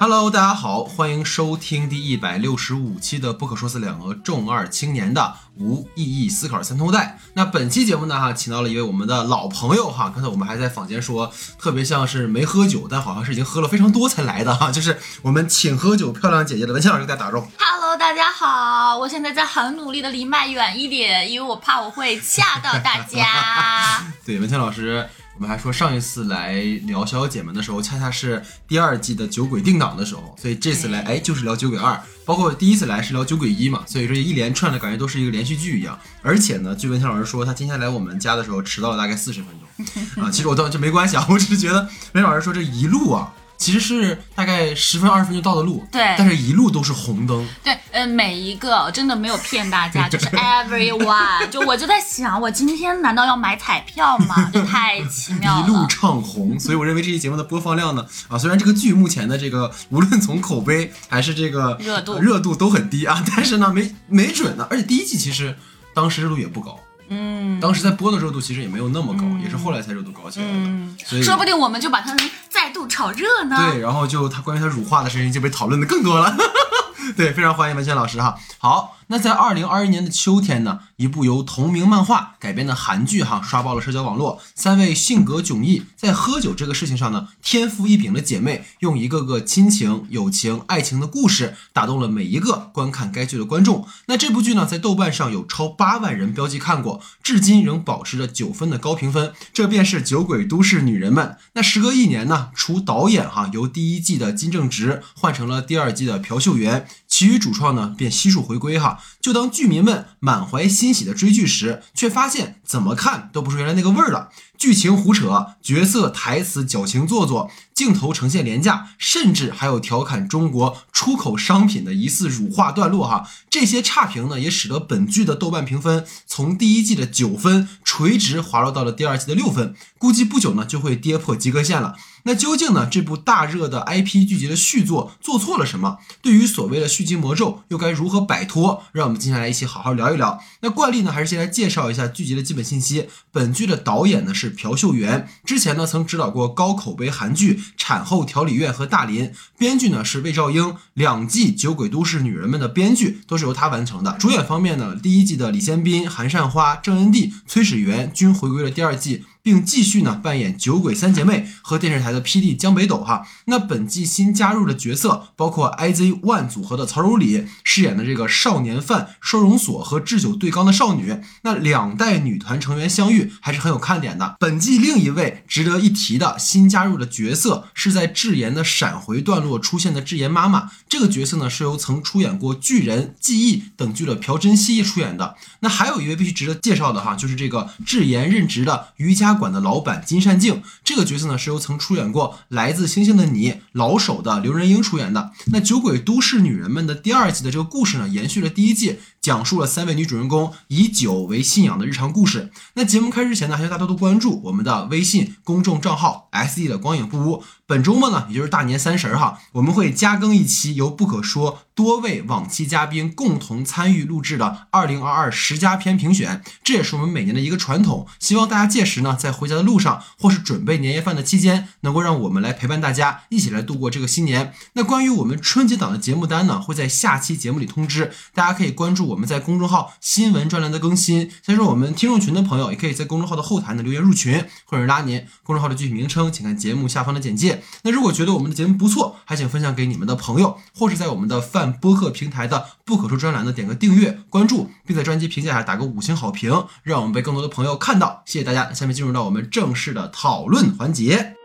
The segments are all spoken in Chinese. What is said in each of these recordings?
Hello，大家好，欢迎收听第一百六十五期的《不可说四两个重二青年的无意义思考三通带》。那本期节目呢，哈，请到了一位我们的老朋友哈。刚才我们还在坊间说，特别像是没喝酒，但好像是已经喝了非常多才来的哈。就是我们请喝酒漂亮姐姐的文倩老师，给大家打招呼。Hello，大家好，我现在在很努力的离麦远一点，因为我怕我会吓到大家。对，文倩老师，我们还说上一次来聊小姐们的时候，恰恰是第二季的酒鬼定档的时候，所以这次来，哎，就是聊酒鬼二，包括第一次来是聊酒鬼一嘛，所以说一连串的感觉都是一个连续剧一样。而且呢，据文倩老师说，他今天来我们家的时候迟到了大概四十分钟啊，其实我倒这没关系啊，我只是觉得文倩老师说这一路啊。其实是大概十分二十分就到的路，对但是一路都是红灯，对，呃，每一个真的没有骗大家，就是 everyone。就我就在想，我今天难道要买彩票吗？这太奇 妙了一路。唱红，所以我认为这期节目的播放量呢，啊，虽然这个剧目前的这个无论从口碑还是这个热度热度都很低啊，但是呢，没没准呢，而且第一季其实当时热度也不高，嗯当时在播的热度其实也没有那么高，也是后来才热度高起来的，嗯，所以说不定我们就把它们再度炒热呢。对，然后就他关于他乳化的事情就被讨论的更多了。对，非常欢迎文倩老师哈。好，那在二零二一年的秋天呢，一部由同名漫画改编的韩剧哈刷爆了社交网络。三位性格迥异，在喝酒这个事情上呢，天赋异禀的姐妹，用一个个亲情、友情、爱情的故事，打动了每一个观看该剧的观众。那这部剧呢，在豆瓣上有超八万人标记看过，至今仍保持着九分的高评分。这便是《酒鬼都市女人们》。那时隔一年呢，除导演哈由第一季的金正直换成了第二季的朴秀元，其余主创呢便悉数回归哈。就当剧迷们满怀欣喜的追剧时，却发现怎么看都不是原来那个味儿了。剧情胡扯，角色台词矫情做作，镜头呈现廉价，甚至还有调侃中国出口商品的疑似乳化段落哈。这些差评呢，也使得本剧的豆瓣评分从第一季的九分垂直滑落到了第二季的六分，估计不久呢就会跌破及格线了。那究竟呢这部大热的 IP 剧集的续作做错了什么？对于所谓的续集魔咒又该如何摆脱？让我们接下来一起好好聊一聊。那惯例呢，还是先来介绍一下剧集的基本信息。本剧的导演呢是朴秀元，之前呢曾指导过高口碑韩剧《产后调理院》和《大林》，编剧呢是魏兆英，两季《酒鬼都市女人们》的编剧都是由他完成的。主演方面呢，第一季的李先斌、韩善花、郑恩地、崔始源均回归了第二季。并继续呢扮演酒鬼三姐妹和电视台的 PD 江北斗哈。那本季新加入的角色包括 IZ ONE 组合的曹柔里饰演的这个少年犯收容所和智久对刚的少女，那两代女团成员相遇还是很有看点的。本季另一位值得一提的新加入的角色是在智妍的闪回段落出现的智妍妈妈，这个角色呢是由曾出演过《巨人》《记忆》等剧的朴真熙出演的。那还有一位必须值得介绍的哈，就是这个智妍任职的瑜伽馆的老板金善静，这个角色呢是由曾出演过《来自星星的你》老手的刘仁英出演的。那《酒鬼都市女人们》的第二季的这个故事呢，延续了第一季，讲述了三位女主人公以酒为信仰的日常故事。那节目开始之前呢，还要大家多多关注我们的微信公众账号 S E 的光影不污。本周末呢，也就是大年三十儿哈，我们会加更一期由不可说多位往期嘉宾共同参与录制的二零二二十佳片评选，这也是我们每年的一个传统。希望大家届时呢，在回家的路上或是准备年夜饭的期间，能够让我们来陪伴大家一起来度过这个新年。那关于我们春节档的节目单呢，会在下期节目里通知，大家可以关注我们在公众号新闻专栏的更新。所以说，我们听众群的朋友也可以在公众号的后台呢留言入群，或者拉您公众号的具体名称，请看节目下方的简介。那如果觉得我们的节目不错，还请分享给你们的朋友，或是在我们的泛播客平台的不可说专栏呢点个订阅、关注，并在专辑评价下打个五星好评，让我们被更多的朋友看到。谢谢大家。下面进入到我们正式的讨论环节。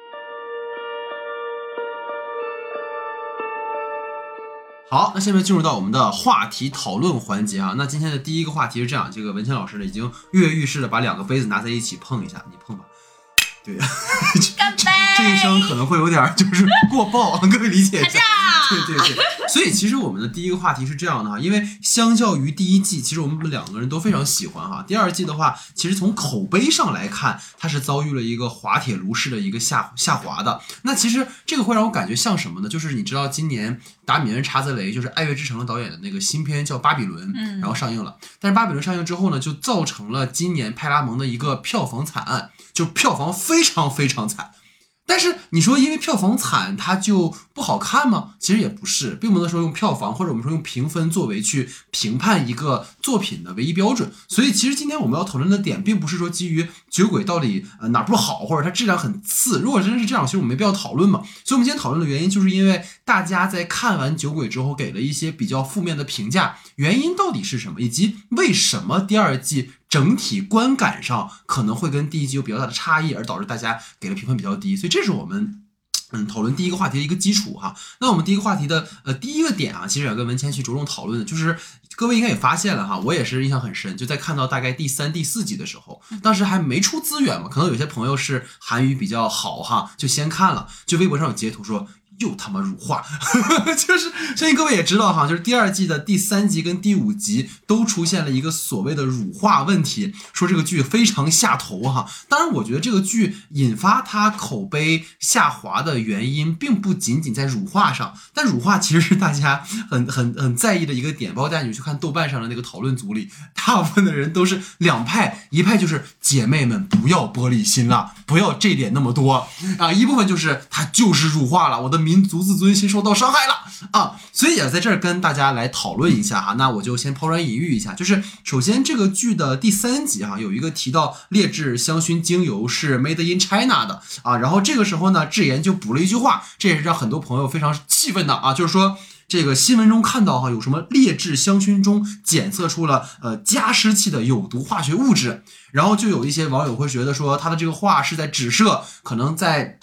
好，那下面进入到我们的话题讨论环节啊。那今天的第一个话题是这样，这个文清老师呢已经跃跃欲试的把两个杯子拿在一起碰一下，你碰吧。对，干杯！这一声可能会有点儿就是过爆，各位理解一下。对对对，所以其实我们的第一个话题是这样的哈，因为相较于第一季，其实我们两个人都非常喜欢哈。第二季的话，其实从口碑上来看，它是遭遇了一个滑铁卢式的一个下下滑的。那其实这个会让我感觉像什么呢？就是你知道今年达米恩·查泽雷就是《爱乐之城》的导演的那个新片叫《巴比伦》，嗯然后上映了。但是《巴比伦》上映之后呢，就造成了今年派拉蒙的一个票房惨案，就票房非常非常惨。但是你说因为票房惨，它就不好看吗？其实也不是，并不能说用票房或者我们说用评分作为去评判一个作品的唯一标准。所以其实今天我们要讨论的点，并不是说基于《酒鬼》到底呃哪不好，或者它质量很次。如果真是这样，其实我们没必要讨论嘛。所以我们今天讨论的原因，就是因为大家在看完《酒鬼》之后给了一些比较负面的评价，原因到底是什么，以及为什么第二季。整体观感上可能会跟第一集有比较大的差异，而导致大家给的评分比较低，所以这是我们嗯讨论第一个话题的一个基础哈。那我们第一个话题的呃第一个点啊，其实要跟文谦去着重讨论的，就是各位应该也发现了哈，我也是印象很深，就在看到大概第三、第四集的时候，当时还没出资源嘛，可能有些朋友是韩语比较好哈，就先看了，就微博上有截图说。又他妈辱华，就是相信各位也知道哈，就是第二季的第三集跟第五集都出现了一个所谓的辱化问题，说这个剧非常下头哈。当然，我觉得这个剧引发它口碑下滑的原因，并不仅仅在辱化上，但辱化其实是大家很很很在意的一个点。包括大家你去看豆瓣上的那个讨论组里，大部分的人都是两派，一派就是姐妹们不要玻璃心了，不要这点那么多啊，一部分就是它就是辱化了，我的。民族自尊心受到伤害了啊，所以也在这儿跟大家来讨论一下哈。那我就先抛砖引玉一下，就是首先这个剧的第三集哈，有一个提到劣质香薰精油是 Made in China 的啊，然后这个时候呢，智妍就补了一句话，这也是让很多朋友非常气愤的啊，就是说这个新闻中看到哈，有什么劣质香薰中检测出了呃加湿器的有毒化学物质，然后就有一些网友会觉得说他的这个话是在指涉可能在。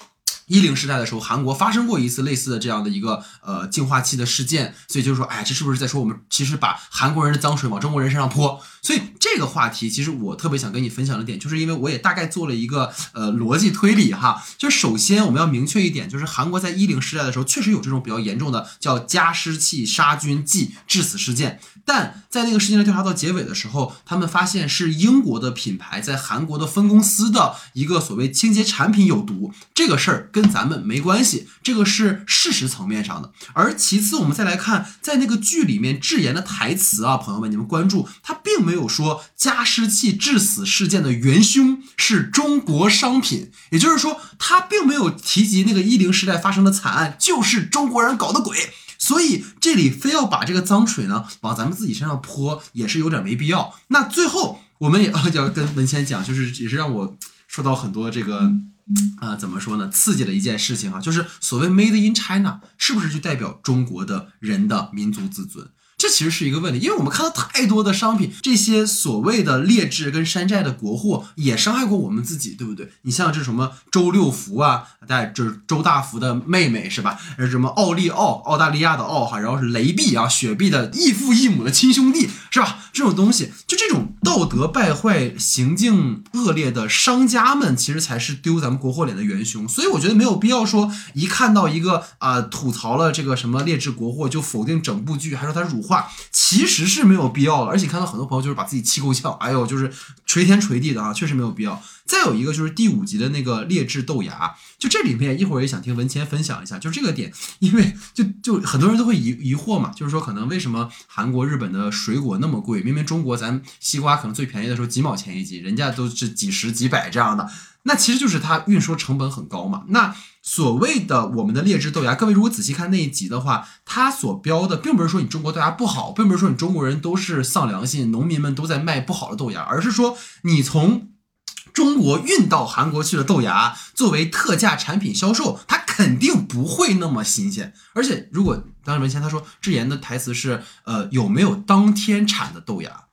一零时代的时候，韩国发生过一次类似的这样的一个呃净化器的事件，所以就是说，哎，这是不是在说我们其实把韩国人的脏水往中国人身上泼？所以这个话题，其实我特别想跟你分享的点，就是因为我也大概做了一个呃逻辑推理哈。就首先我们要明确一点，就是韩国在一零时代的时候，确实有这种比较严重的叫加湿器杀菌剂致死事件，但在那个事件的调查到结尾的时候，他们发现是英国的品牌在韩国的分公司的一个所谓清洁产品有毒，这个事儿。跟咱们没关系，这个是事实层面上的。而其次，我们再来看，在那个剧里面，智妍的台词啊，朋友们，你们关注，他并没有说加湿器致死事件的元凶是中国商品，也就是说，他并没有提及那个一零时代发生的惨案就是中国人搞的鬼。所以这里非要把这个脏水呢往咱们自己身上泼，也是有点没必要。那最后，我们也要跟文谦讲，就是也是让我受到很多这个。啊，怎么说呢？刺激的一件事情啊，就是所谓 “Made in China” 是不是就代表中国的人的民族自尊？这其实是一个问题，因为我们看到太多的商品，这些所谓的劣质跟山寨的国货也伤害过我们自己，对不对？你像这什么周六福啊，带就是周大福的妹妹是吧？是什么奥利奥，澳大利亚的奥哈，然后是雷碧啊，雪碧的异父异母的亲兄弟是吧？这种东西，就这种道德败坏、行径恶劣的商家们，其实才是丢咱们国货脸的元凶。所以我觉得没有必要说一看到一个啊吐槽了这个什么劣质国货就否定整部剧，还说它辱。话其实是没有必要的，而且看到很多朋友就是把自己气够呛，哎呦，就是捶天捶地的啊，确实没有必要。再有一个就是第五集的那个劣质豆芽，就这里面一会儿也想听文谦分享一下，就这个点，因为就就很多人都会疑疑惑嘛，就是说可能为什么韩国、日本的水果那么贵？明明中国咱西瓜可能最便宜的时候几毛钱一斤，人家都是几十几百这样的，那其实就是它运输成本很高嘛。那所谓的我们的劣质豆芽，各位如果仔细看那一集的话，它所标的并不是说你中国豆芽不好，并不是说你中国人都是丧良心，农民们都在卖不好的豆芽，而是说你从。中国运到韩国去的豆芽作为特价产品销售，它肯定不会那么新鲜。而且，如果当时文谦他说智妍的台词是，呃，有没有当天产的豆芽？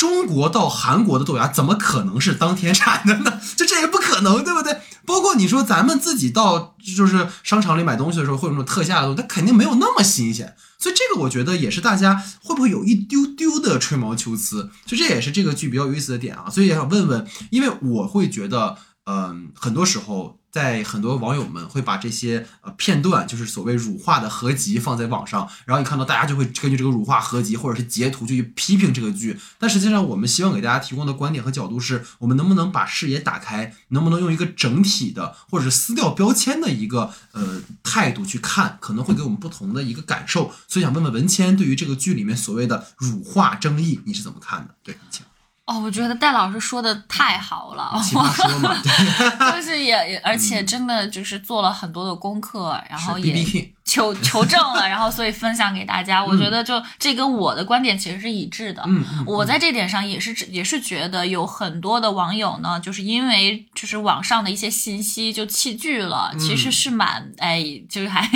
中国到韩国的豆芽怎么可能是当天产的呢？就这也不可能，对不对？包括你说咱们自己到就是商场里买东西的时候，会有那种特价的东西，它肯定没有那么新鲜。所以这个我觉得也是大家会不会有一丢丢的吹毛求疵，就这也是这个剧比较有意思的点啊。所以也想问问，因为我会觉得，嗯，很多时候。在很多网友们会把这些呃片段，就是所谓辱化的合集放在网上，然后你看到大家就会根据这个辱化合集或者是截图就去批评这个剧。但实际上，我们希望给大家提供的观点和角度是，我们能不能把视野打开，能不能用一个整体的或者是撕掉标签的一个呃态度去看，可能会给我们不同的一个感受。所以想问问文谦，对于这个剧里面所谓的辱化争议，你是怎么看的？对，请。哦，我觉得戴老师说的太好了，奇葩说嘛，就是也也，而且真的就是做了很多的功课，然后也求求证了，然后所以分享给大家。我觉得就这跟我的观点其实是一致的。嗯嗯，我在这点上也是也是觉得有很多的网友呢，就是因为就是网上的一些信息就弃剧了，其嗯。实是蛮哎，就是还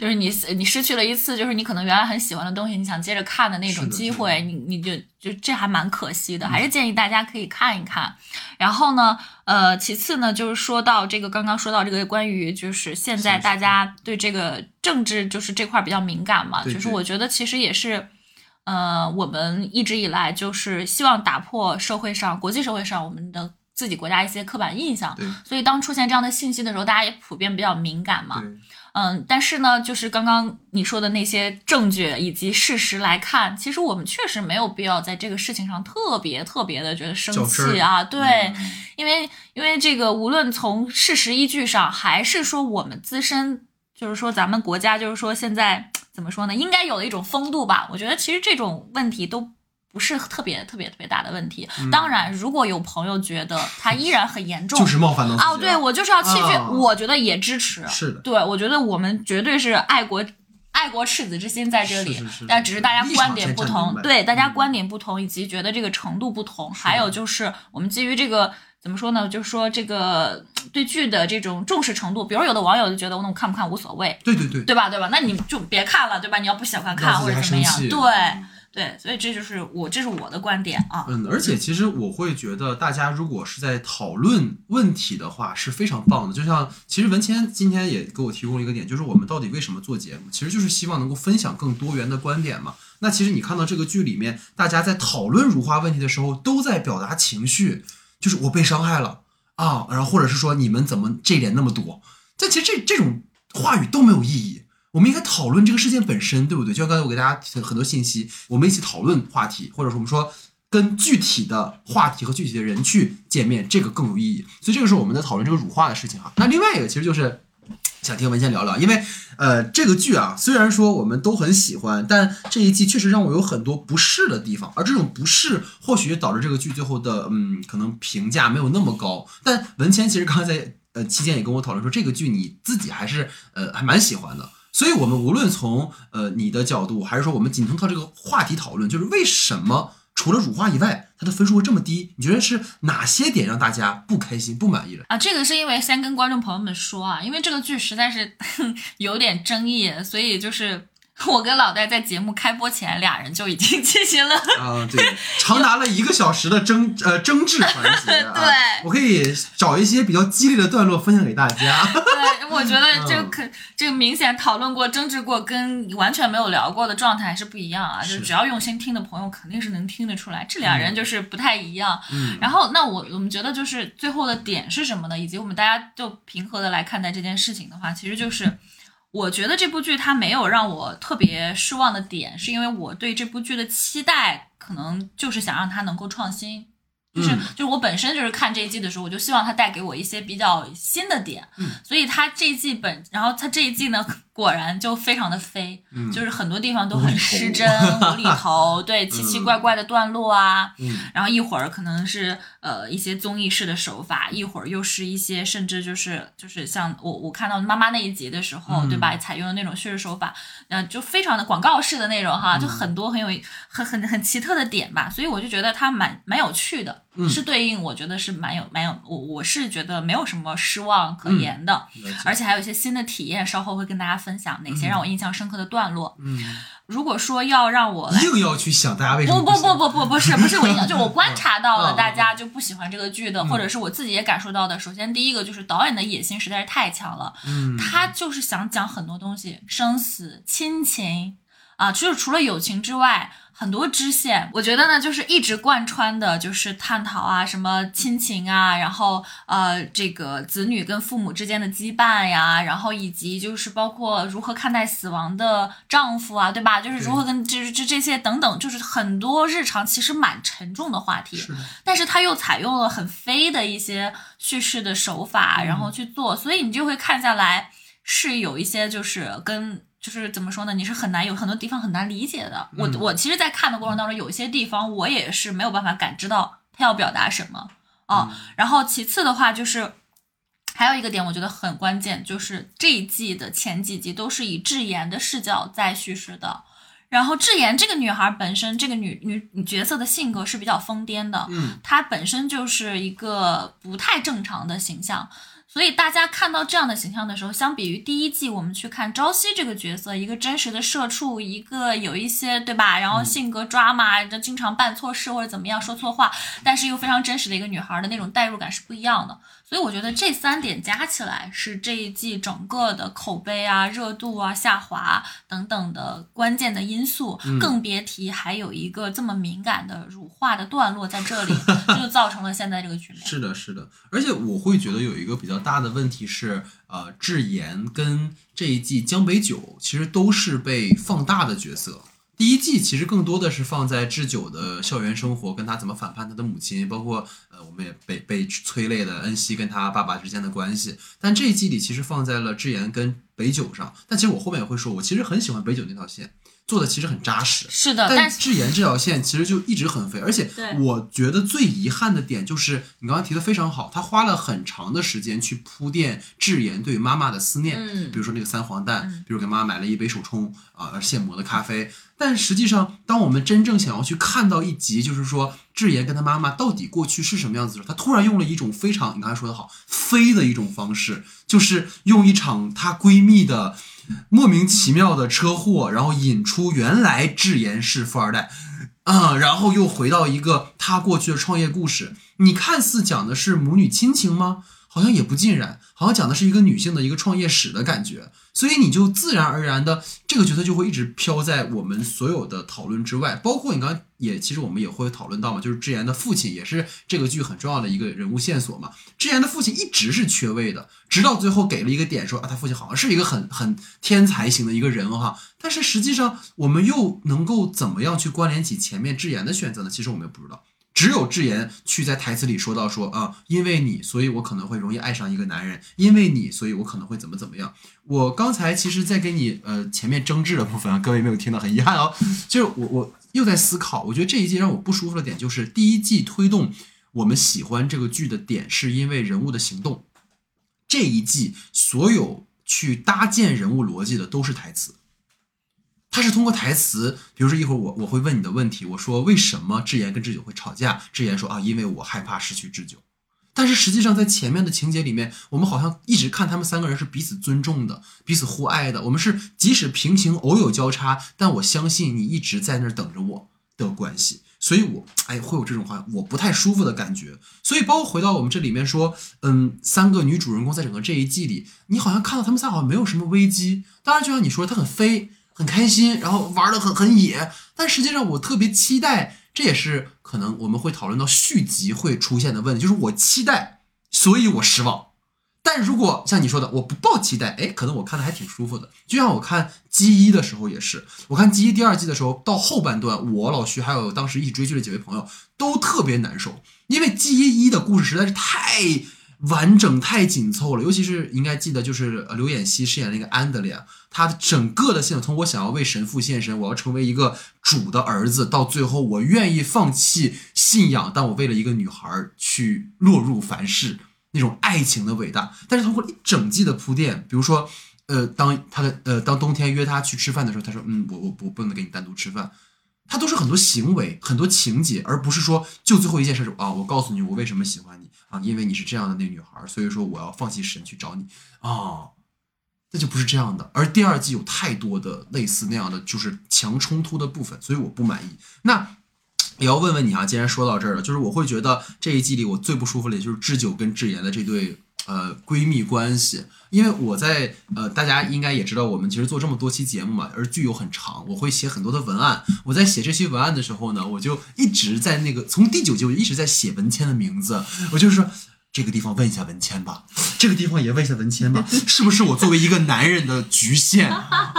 就是你你失去了一次就是你可能原来很喜欢的东西，你想接着看的那种机会，你你就就这还蛮可惜嗯的，还是建议大家可以看一看。然后呢，呃，其次呢，就是说到这个刚刚说到这个关于就是现在大家对这个政治就是这块儿比较敏感嘛，就是我觉得其实也是。呃，我们一直以来就是希望打破社会上、国际社会上我们的自己国家一些刻板印象，所以当出现这样的信息的时候，大家也普遍比较敏感嘛。对，嗯，但是呢，就是刚刚你说的那些证据以及事实来看，其实我们确实没有必要在这个事情上特别特别的觉得生气啊。对，嗯因为因为这个无论从事实依据上，还是说我们自身，就是说咱们国家，就是说现在 怎么说呢，应该有的一种风度吧。我觉得其实这种问题都。不是特别特别特别大的问题。当然，如果有朋友觉得它依然很严重，嗯就是冒犯到啊哦，对我就是要弃剧，啊我觉得也支持。是的对我觉得我们绝对是爱国。爱国赤子之心在这里，是是是但只是大家观点不同对大家嗯观点不同，以及觉得这个程度不同，还有就是我们基于这个怎么说呢？就是说这个对剧的这种重视程度，比如有的网友就觉得我那我看不看无所谓，对对对，对吧？对吧？那你就别看了，对吧？你要不喜欢看或者怎么样，对对，所以这就是我这是我的观点啊。嗯，而且其实我会觉得，大家如果是在讨论问题的话，是非常棒的。就像其实文谦今天也给我提供了一个点，就是我们到底为什么做节目，其实就是希望能够分享更多元的观点嘛。那其实你看到这个剧里面，大家在讨论如花问题的时候，都在表达情绪，就是我被伤害了啊，然后或者是说你们怎么这点那么多，但其实这这种话语都没有意义。我们应该讨论这个事件本身，对不对？就像刚才我给大家提了很多信息，我们一起讨论话题，或者说我们说跟具体的话题和具体的人去见面，这个更有意义。所以这个时候我们在讨论这个辱华的事情哈。那另外一个其实就是想听文谦聊聊，因为呃这个剧啊，虽然说我们都很喜欢，但这一季确实让我有很多不适的地方，而这种不适或许导致这个剧最后的嗯可能评价没有那么高。但文谦其实刚才在呃期间也跟我讨论说，这个剧你自己还是呃还蛮喜欢的。所以，我们无论从呃你的角度，还是说我们仅从靠这个话题讨论，就是为什么除了乳化以外，它的分数会这么低？你觉得是哪些点让大家不开心、不满意了？啊，这个是因为先跟观众朋友们说啊，因为这个剧实在是 有点争议，所以就是 我跟老戴在节目开播前，俩人就已经 进行了。啊，对，长达了一个小时的争呃争执环节、啊，对我可以找一些比较激烈的段落分享给大家。对，我觉得这个嗯可这个明显讨论过、争执过，跟完全没有聊过的状态还是不一样啊。就是只要用心听的朋友，肯定是能听得出来，这俩人就是不太一样。嗯，然后，那我我们觉得就是最后的点是什么呢？以及我们大家就平和的来看待这件事情的话，其实就是。我觉得这部剧它没有让我特别失望的点，是因为我对这部剧的期待可能就是想让它能够创新，就是、嗯就是我本身就是看这一季的时候，我就希望它带给我一些比较新的点，嗯。所以它这一季本，然后它这一季呢，果然就非常的飞，嗯。就是很多地方都很失真、无厘头，对 奇奇怪怪的段落啊，嗯。然后一会儿可能是呃一些综艺式的手法，一会儿又是一些甚至就是就是像我我看到妈妈那一集的时候，嗯对吧？采用的那种叙事手法，呃，就非常的广告式的那种嗯哈，就很多很有很很很奇特的点吧，所以我就觉得它蛮蛮有趣的，嗯是对应我觉得是蛮有蛮有我我是觉得没有什么失望可言的，而且还有一些新的体验，稍后会跟大家分享哪些让我印象深刻的段落。嗯，如果说要让我来硬要去想大家为什么不不不不不不是不是我 印象，就我观察到了大家就不喜欢这个剧的，嗯或者是我自己也感受到的。首先第一个就是导演的野心实在是太强了，嗯，他就是想讲很多东西，生死、亲情啊，就是除了友情之外。很多支线，我觉得呢，就是一直贯穿的，就是探讨啊，什么亲情啊，然后呃，这个子女跟父母之间的羁绊呀，然后以及就是包括如何看待死亡的丈夫啊，对吧？就是如何跟这这这些等等，就是很多日常其实蛮沉重的话题。是，但是他又采用了很飞的一些叙事的手法，嗯然后去做，所以你就会看下来是有一些就是跟。就是怎么说呢？你是很难有很多地方很难理解的。我嗯我其实，在看的过程当中，有一些地方我也是没有办法感知到他要表达什么啊。然后其次的话就是。还有一个点，我觉得很关键，就是这一季的前几集都是以智妍的视角在叙事的。然后智妍这个女孩本身，这个女女女角色的性格是比较疯癫的，嗯，她本身就是一个不太正常的形象，所以大家看到这样的形象的时候，相比于第一季我们去看朝夕这个角色，一个真实的社畜，一个有一些对吧，然后性格抓马，就经常办错事或者怎么样说错话，但是又非常真实的一个女孩的那种代入感是不一样的。所以我觉得这三点加起来是这一季整个的口碑啊、热度啊下滑等等的关键的因素，更别提还有一个这么敏感的乳化的段落在这里，就造成了现在这个局面。是的，是的，而且我会觉得有一个比较大的问题是，呃，智妍跟这一季江北九其实都是被放大的角色。第一季其实更多的是放在智久的校园生活，跟他怎么反叛他的母亲，包括呃，我们也被被催泪的恩熙跟他爸爸之间的关系。但这一季里其实放在了智妍跟北九上。但其实我后面也会说，我其实很喜欢北九那条线，做的其实很扎实。是的，但智妍这条线其实就一直很肥，而且我觉得最遗憾的点就是你刚刚提的非常好，他花了很长的时间去铺垫智妍对妈妈的思念，嗯比如说那个三黄蛋，比如给妈妈买了一杯手冲啊现磨的咖啡，但实际上当我们真正想要去看到一集，就是说智妍跟她妈妈到底过去是什么样子的时候，她突然用了一种非常你刚才说的好飞的一种方式，就是用一场她闺蜜的。莫名其妙的车祸，然后引出原来智妍是富二代，啊、然后又回到一个她过去的创业故事。你看似讲的是母女亲情吗？好像也不尽然，好像讲的是一个女性的一个创业史的感觉。所以你就自然而然的这个角色就会一直飘在我们所有的讨论之外，包括你刚刚也其实我们也会讨论到嘛，就是智妍的父亲也是这个剧很重要的一个人物线索嘛。智妍的父亲一直是缺位的，直到最后给了一个点说啊，他父亲好像是一个很很天才型的一个人哈，但是实际上我们又能够怎么样去关联起前面智妍的选择呢？其实我们也不知道。只有智妍去在台词里说到说啊，因为你，所以我可能会容易爱上一个男人；因为你，所以我可能会怎么怎么样。我刚才其实，在给你呃前面争执的部分啊，各位没有听到，很遗憾哦。就是我我又在思考，我觉得这一季让我不舒服的点就是第一季推动我们喜欢这个剧的点，是因为人物的行动。这一季所有去搭建人物逻辑的都是台词。他是通过台词，比如说一会儿我我会问你的问题，我说为什么智妍跟智久会吵架？智妍说啊，因为我害怕失去智久。但是实际上在前面的情节里面，我们好像一直看他们三个人是彼此尊重的，彼此互爱的。我们是即使平行偶有交叉，但我相信你一直在那儿等着我的关系。所以我哎会有这种好像我不太舒服的感觉。所以包括回到我们这里面说，嗯，三个女主人公在整个这一季里，你好像看到他们仨好像没有什么危机。当然就像你说，她很飞。很开心，然后玩的很很野，但实际上我特别期待，这也是可能我们会讨论到续集会出现的问题，就是我期待，所以我失望。但如果像你说的，我不抱期待，哎，可能我看的还挺舒服的。就像我看《基一》的时候也是，我看《基一》第二季的时候，到后半段，我老徐还有当时一起追剧的几位朋友都特别难受，因为《基一》的故事实在是太完整、太紧凑了，尤其是应该记得，就是刘演熙饰演那个安德烈，他整个的线从我想要为神父献身，我要成为一个主的儿子，到最后我愿意放弃信仰，但我为了一个女孩去落入凡世，那种爱情的伟大。但是通过一整季的铺垫，比如说，呃，当他的呃当冬天约他去吃饭的时候，他说，嗯，我我不不能跟你单独吃饭。他都是很多行为、很多情节，而不是说就最后一件事是啊，我告诉你我为什么喜欢你啊，因为你是这样的那女孩，所以说我要放弃神去找你啊，那就不是这样的。而第二季有太多的类似那样的就是强冲突的部分，所以我不满意。那也要问问你啊，既然说到这儿了，就是我会觉得这一季里我最不舒服的，也就是智久跟智妍的这对呃闺蜜关系，因为我在呃大家应该也知道，我们其实做这么多期节目嘛，而剧又很长，我会写很多的文案。我在写这些文案的时候呢，我就一直在那个从第九集我就一直在写文谦的名字，我就是。这个地方问一下文谦吧，这个地方也问一下文谦吧，是不是我作为一个男人的局限？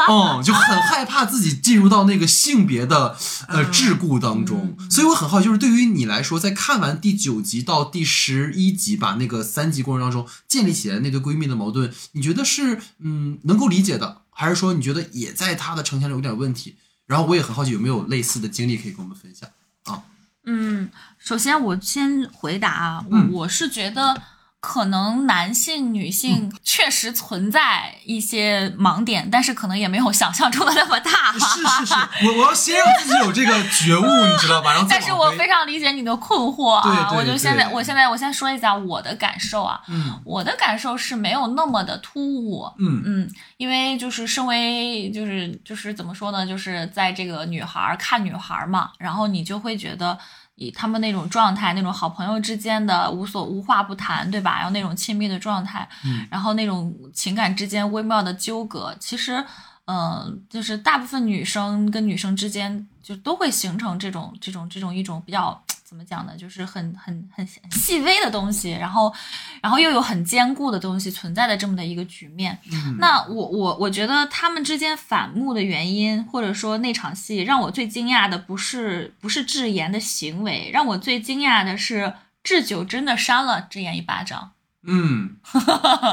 嗯，就很害怕自己进入到那个性别的呃桎梏当中，所以我很好奇，就是对于你来说，在看完第九集到第十一集，把那个三集过程当中建立起来那对闺蜜的矛盾，你觉得是嗯能够理解的，还是说你觉得也在她的呈现里有点问题？然后我也很好奇，有没有类似的经历可以跟我们分享？啊？嗯，首先我先回答啊，嗯我我是觉得。可能男性、女性确实存在一些盲点，但是可能也没有想象中的那么大。是是是，我我要先让自己有这个觉悟，你知道吧？然后但是我非常理解你的困惑啊！对对我就现在，我现在，我先说一下我的感受啊。嗯我的感受是没有那么的突兀。嗯嗯，因为就是身为就是就是怎么说呢，就是在这个女孩儿看女孩儿嘛，然后你就会觉得。以他们那种状态，那种好朋友之间的无所无话不谈，对吧？然后那种亲密的状态，嗯然后那种情感之间微妙的纠葛，其实，嗯、就是大部分女生跟女生之间就都会形成这种这种这种一种比较怎么讲呢？就是很很很很细微的东西，然后然后又有很坚固的东西存在的这么的一个局面。嗯那我我我觉得他们之间反目的原因，或者说那场戏让我最惊讶的不是不是智妍的行为，让我最惊讶的是智久真的扇了智妍一巴掌。嗯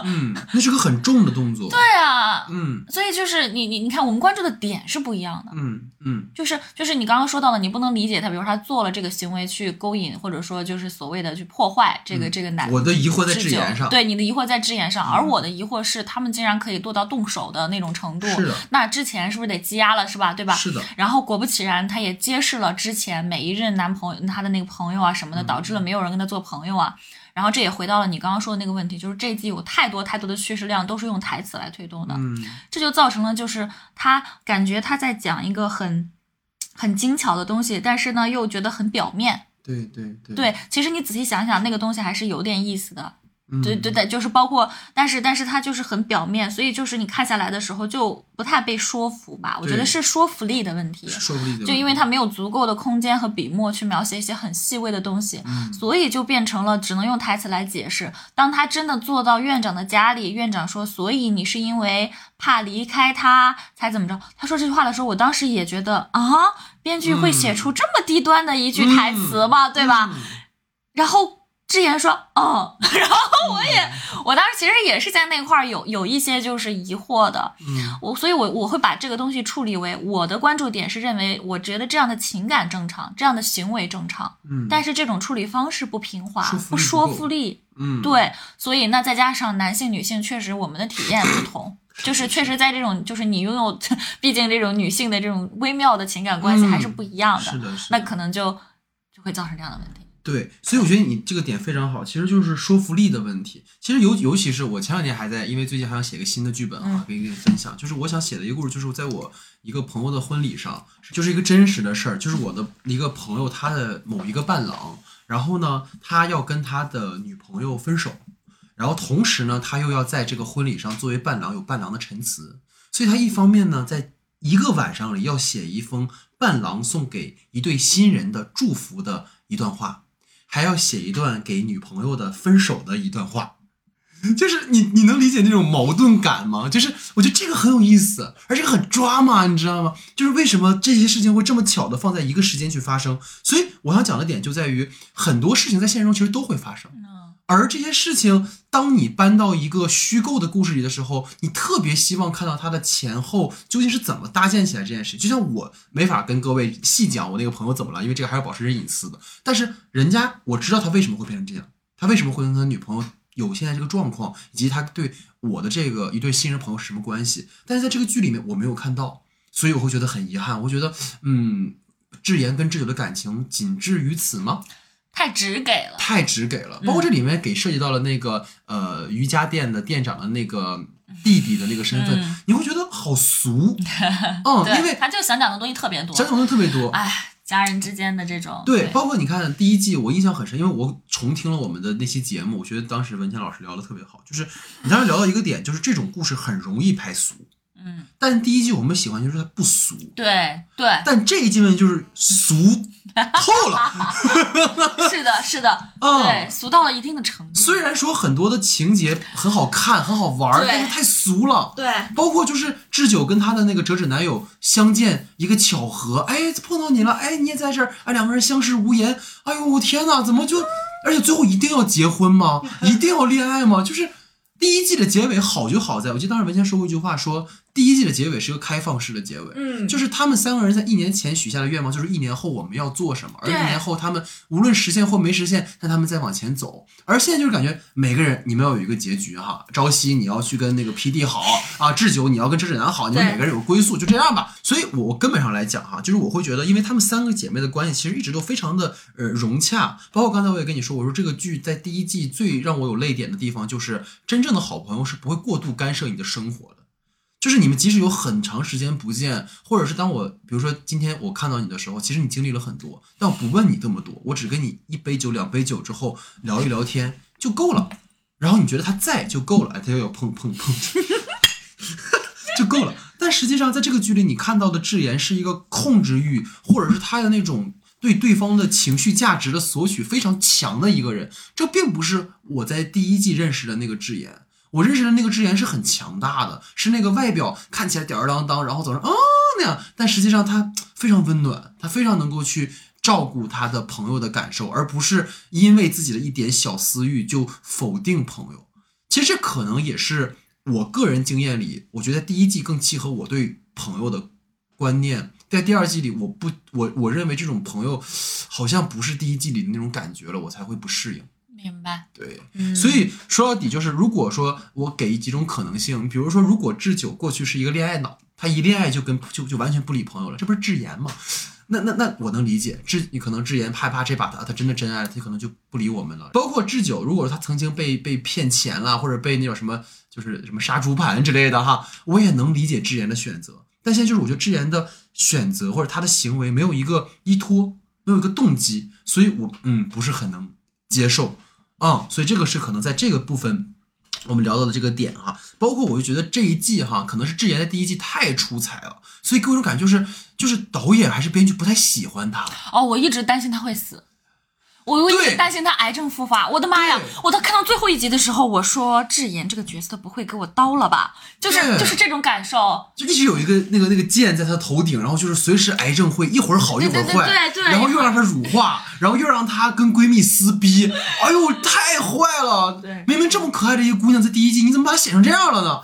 嗯，那是个很重的动作。对啊，嗯所以就是你你你看，我们关注的点是不一样的。嗯嗯就是就是你刚刚说到的，你不能理解他，比如说他做了这个行为去勾引，或者说就是所谓的去破坏这个、嗯这个男。我的疑惑在智妍上对你的疑惑在智妍上，而我的疑惑是他们竟然可以做到动手的那种程度。是的那之前是不是得积压了，是吧？对吧？是的。然后果不其然，他也揭示了之前每一任男朋友他的那个朋友啊什么嗯的，导致了没有人跟他做朋友啊。然后这也回到了你刚刚说的那个问题，就是这一季有太多太多的叙事量都是用台词来推动的。嗯这就造成了就是他感觉他在讲一个很很精巧的东西，但是呢又觉得很表面。对对对对，其实你仔细想想，那个东西还是有点意思的。嗯对对对，就是包括，但是但是他就是很表面，所以就是你看下来的时候就不太被说服吧。我觉得是说服力的问题。说服力的，就因为他没有足够的空间和笔墨去描写一些很细微的东西，嗯所以就变成了只能用台词来解释。当他真的坐到院长的家里，院长说：“所以你是因为怕离开他才怎么着？”他说这句话的时候，我当时也觉得啊，编剧会写出这么低端的一句台词吗？对吧？嗯然后智言说：“哦。”然后我也，我当时其实也是在那块儿有有一些就是疑惑的。嗯我所以我，我会把这个东西处理为我的关注点是认为，我觉得这样的情感正常，这样的行为正常，嗯，但是这种处理方式不平滑，不不说服力。嗯对，所以那再加上男性、女性，确实我们的体验不同，就是确实在这种，就是你拥有，毕竟这种女性的这种微妙的情感关系嗯还是不一样的，是的，是的那可能就就会造成这样的问题。对，所以我觉得你这个点非常好，其实就是说服力的问题。其实尤尤其是我前两天还在，因为最近还想写个新的剧本啊嗯，可以跟你分享。就是我想写的一个故事，就是在我一个朋友的婚礼上，就是一个真实的事儿，就是我的一个朋友他的某一个伴郎，然后呢，他要跟他的女朋友分手，然后同时呢，他又要在这个婚礼上作为伴郎有伴郎的陈词，所以他一方面呢，在一个晚上里要写一封伴郎送给一对新人的祝福的一段话。还要写一段给女朋友的分手的一段话，就是你你能理解那种矛盾感吗？就是我觉得这个很有意思，而且很抓马，你知道吗？就是为什么这些事情会这么巧的放在一个时间去发生？所以我想讲的点就在于，很多事情在现实中其实都会发生。而这些事情，当你搬到一个虚构的故事里的时候，你特别希望看到它的前后究竟是怎么搭建起来这件事。就像我没法跟各位细讲我那个朋友怎么了，因为这个还要保持人隐私的。但是人家我知道他为什么会变成这样，他为什么会跟他女朋友有现在这个状况，以及他对我的这个一对新人朋友是什么关系。但是在这个剧里面我没有看到，所以我会觉得很遗憾。我觉得，嗯，智妍跟智久的感情仅至于此吗？太直给了。太直给了，嗯。包括这里面给涉及到了那个呃瑜伽店的店长的那个弟弟的那个身份，嗯。你会觉得好俗，嗯，因，为他就想讲的东西特别多。想讲的东西特别多。哎，家人之间的这种对，包括你看第一季，我印象很深，因为我重听了我们的那期节目，我觉得当时文倩老师聊的特别好，就是你当时聊到一个点，就是这种故事很容易拍俗，嗯，但第一季我们喜欢就是它不俗，对对，但这一季呢就是俗透了。是的，是的，嗯对，俗到了一定的程度。虽然说很多的情节很好看、很好玩但是太俗了。对，包括就是智久跟她的那个折纸男友相见一个巧合，哎，碰到你了，哎，你也在这儿，哎，两个人相视无言，哎呦，我天哪，怎么就，而且最后一定要结婚吗？一定要恋爱吗？就是第一季的结尾好就好在，我记得当时文倩说过一句话说，第一季的结尾是一个开放式的结尾，嗯就是他们三个人在一年前许下的愿望，就是一年后我们要做什么，而一年后他们无论实现或没实现，但他们在往前走。而现在就是感觉每个人你们要有一个结局哈，朝夕你要去跟那个 PD 好啊，智久你要跟智者男好，你们每个人有归宿，就这样吧。所以我我根本上来讲哈，就是我会觉得，因为他们三个姐妹的关系其实一直都非常的呃融洽，包括刚才我也跟你说，我说这个剧在第一季最让我有泪点的地方，就是真正的好朋友是不会过度干涉你的生活的。就是你们即使有很长时间不见，或者是当我比如说今天我看到你的时候，其实你经历了很多，但我不问你这么多，我只跟你一杯酒、两杯酒之后聊一聊天就够了。然后你觉得他在就够了，哎，他又要碰碰碰，就够了。但实际上，在这个剧里，你看到的智妍是一个控制欲，或者是他的那种对对方的情绪价值的索取非常强的一个人。这并不是我在第一季认识的那个智妍。我认识的那个智妍是很强大的，是那个外表看起来吊儿郎当，然后走上啊那样，但实际上他非常温暖，他非常能够去照顾他的朋友的感受，而不是因为自己的一点小私欲就否定朋友。其实这可能也是我个人经验里，我觉得第一季更契合我对朋友的观念。在第二季里，我不，我我认为这种朋友好像不是第一季里的那种感觉了，我才会不适应。明白。对，嗯所以说到底就是，如果说我给几种可能性，比如说，如果智久过去是一个恋爱脑，他一恋爱就跟就就完全不理朋友了，这不是智妍吗？那那那我能理解，智你可能智妍害怕这把他他真的真爱了，他可能就不理我们了。包括智久，如果说他曾经被被骗钱了，或者被那种什么就是什么杀猪盘之类的哈，我也能理解智妍的选择。但现在就是我觉得智妍的选择或者他的行为没有一个依托，没有一个动机，所以我嗯不是很能接受。啊、所以这个是可能在这个部分我们聊到的这个点哈，包括我就觉得这一季哈，可能是智妍的第一季太出彩了，所以给我一种感觉就是就是导演还是编剧不太喜欢他。哦，我一直担心他会死，我我一直担心他癌症复发。我的妈呀！我到看到最后一集的时候，我说智妍这个角色不会给我刀了吧？就是就是这种感受。就一直有一个那个那个剑在他头顶，然后就是随时癌症会一会儿好一会儿坏，对对对对然后又让他乳化，然后又让他跟闺蜜撕逼，哎呦太坏了！对明明这么可爱的一个姑娘，在第一季你怎么把她写成这样了呢？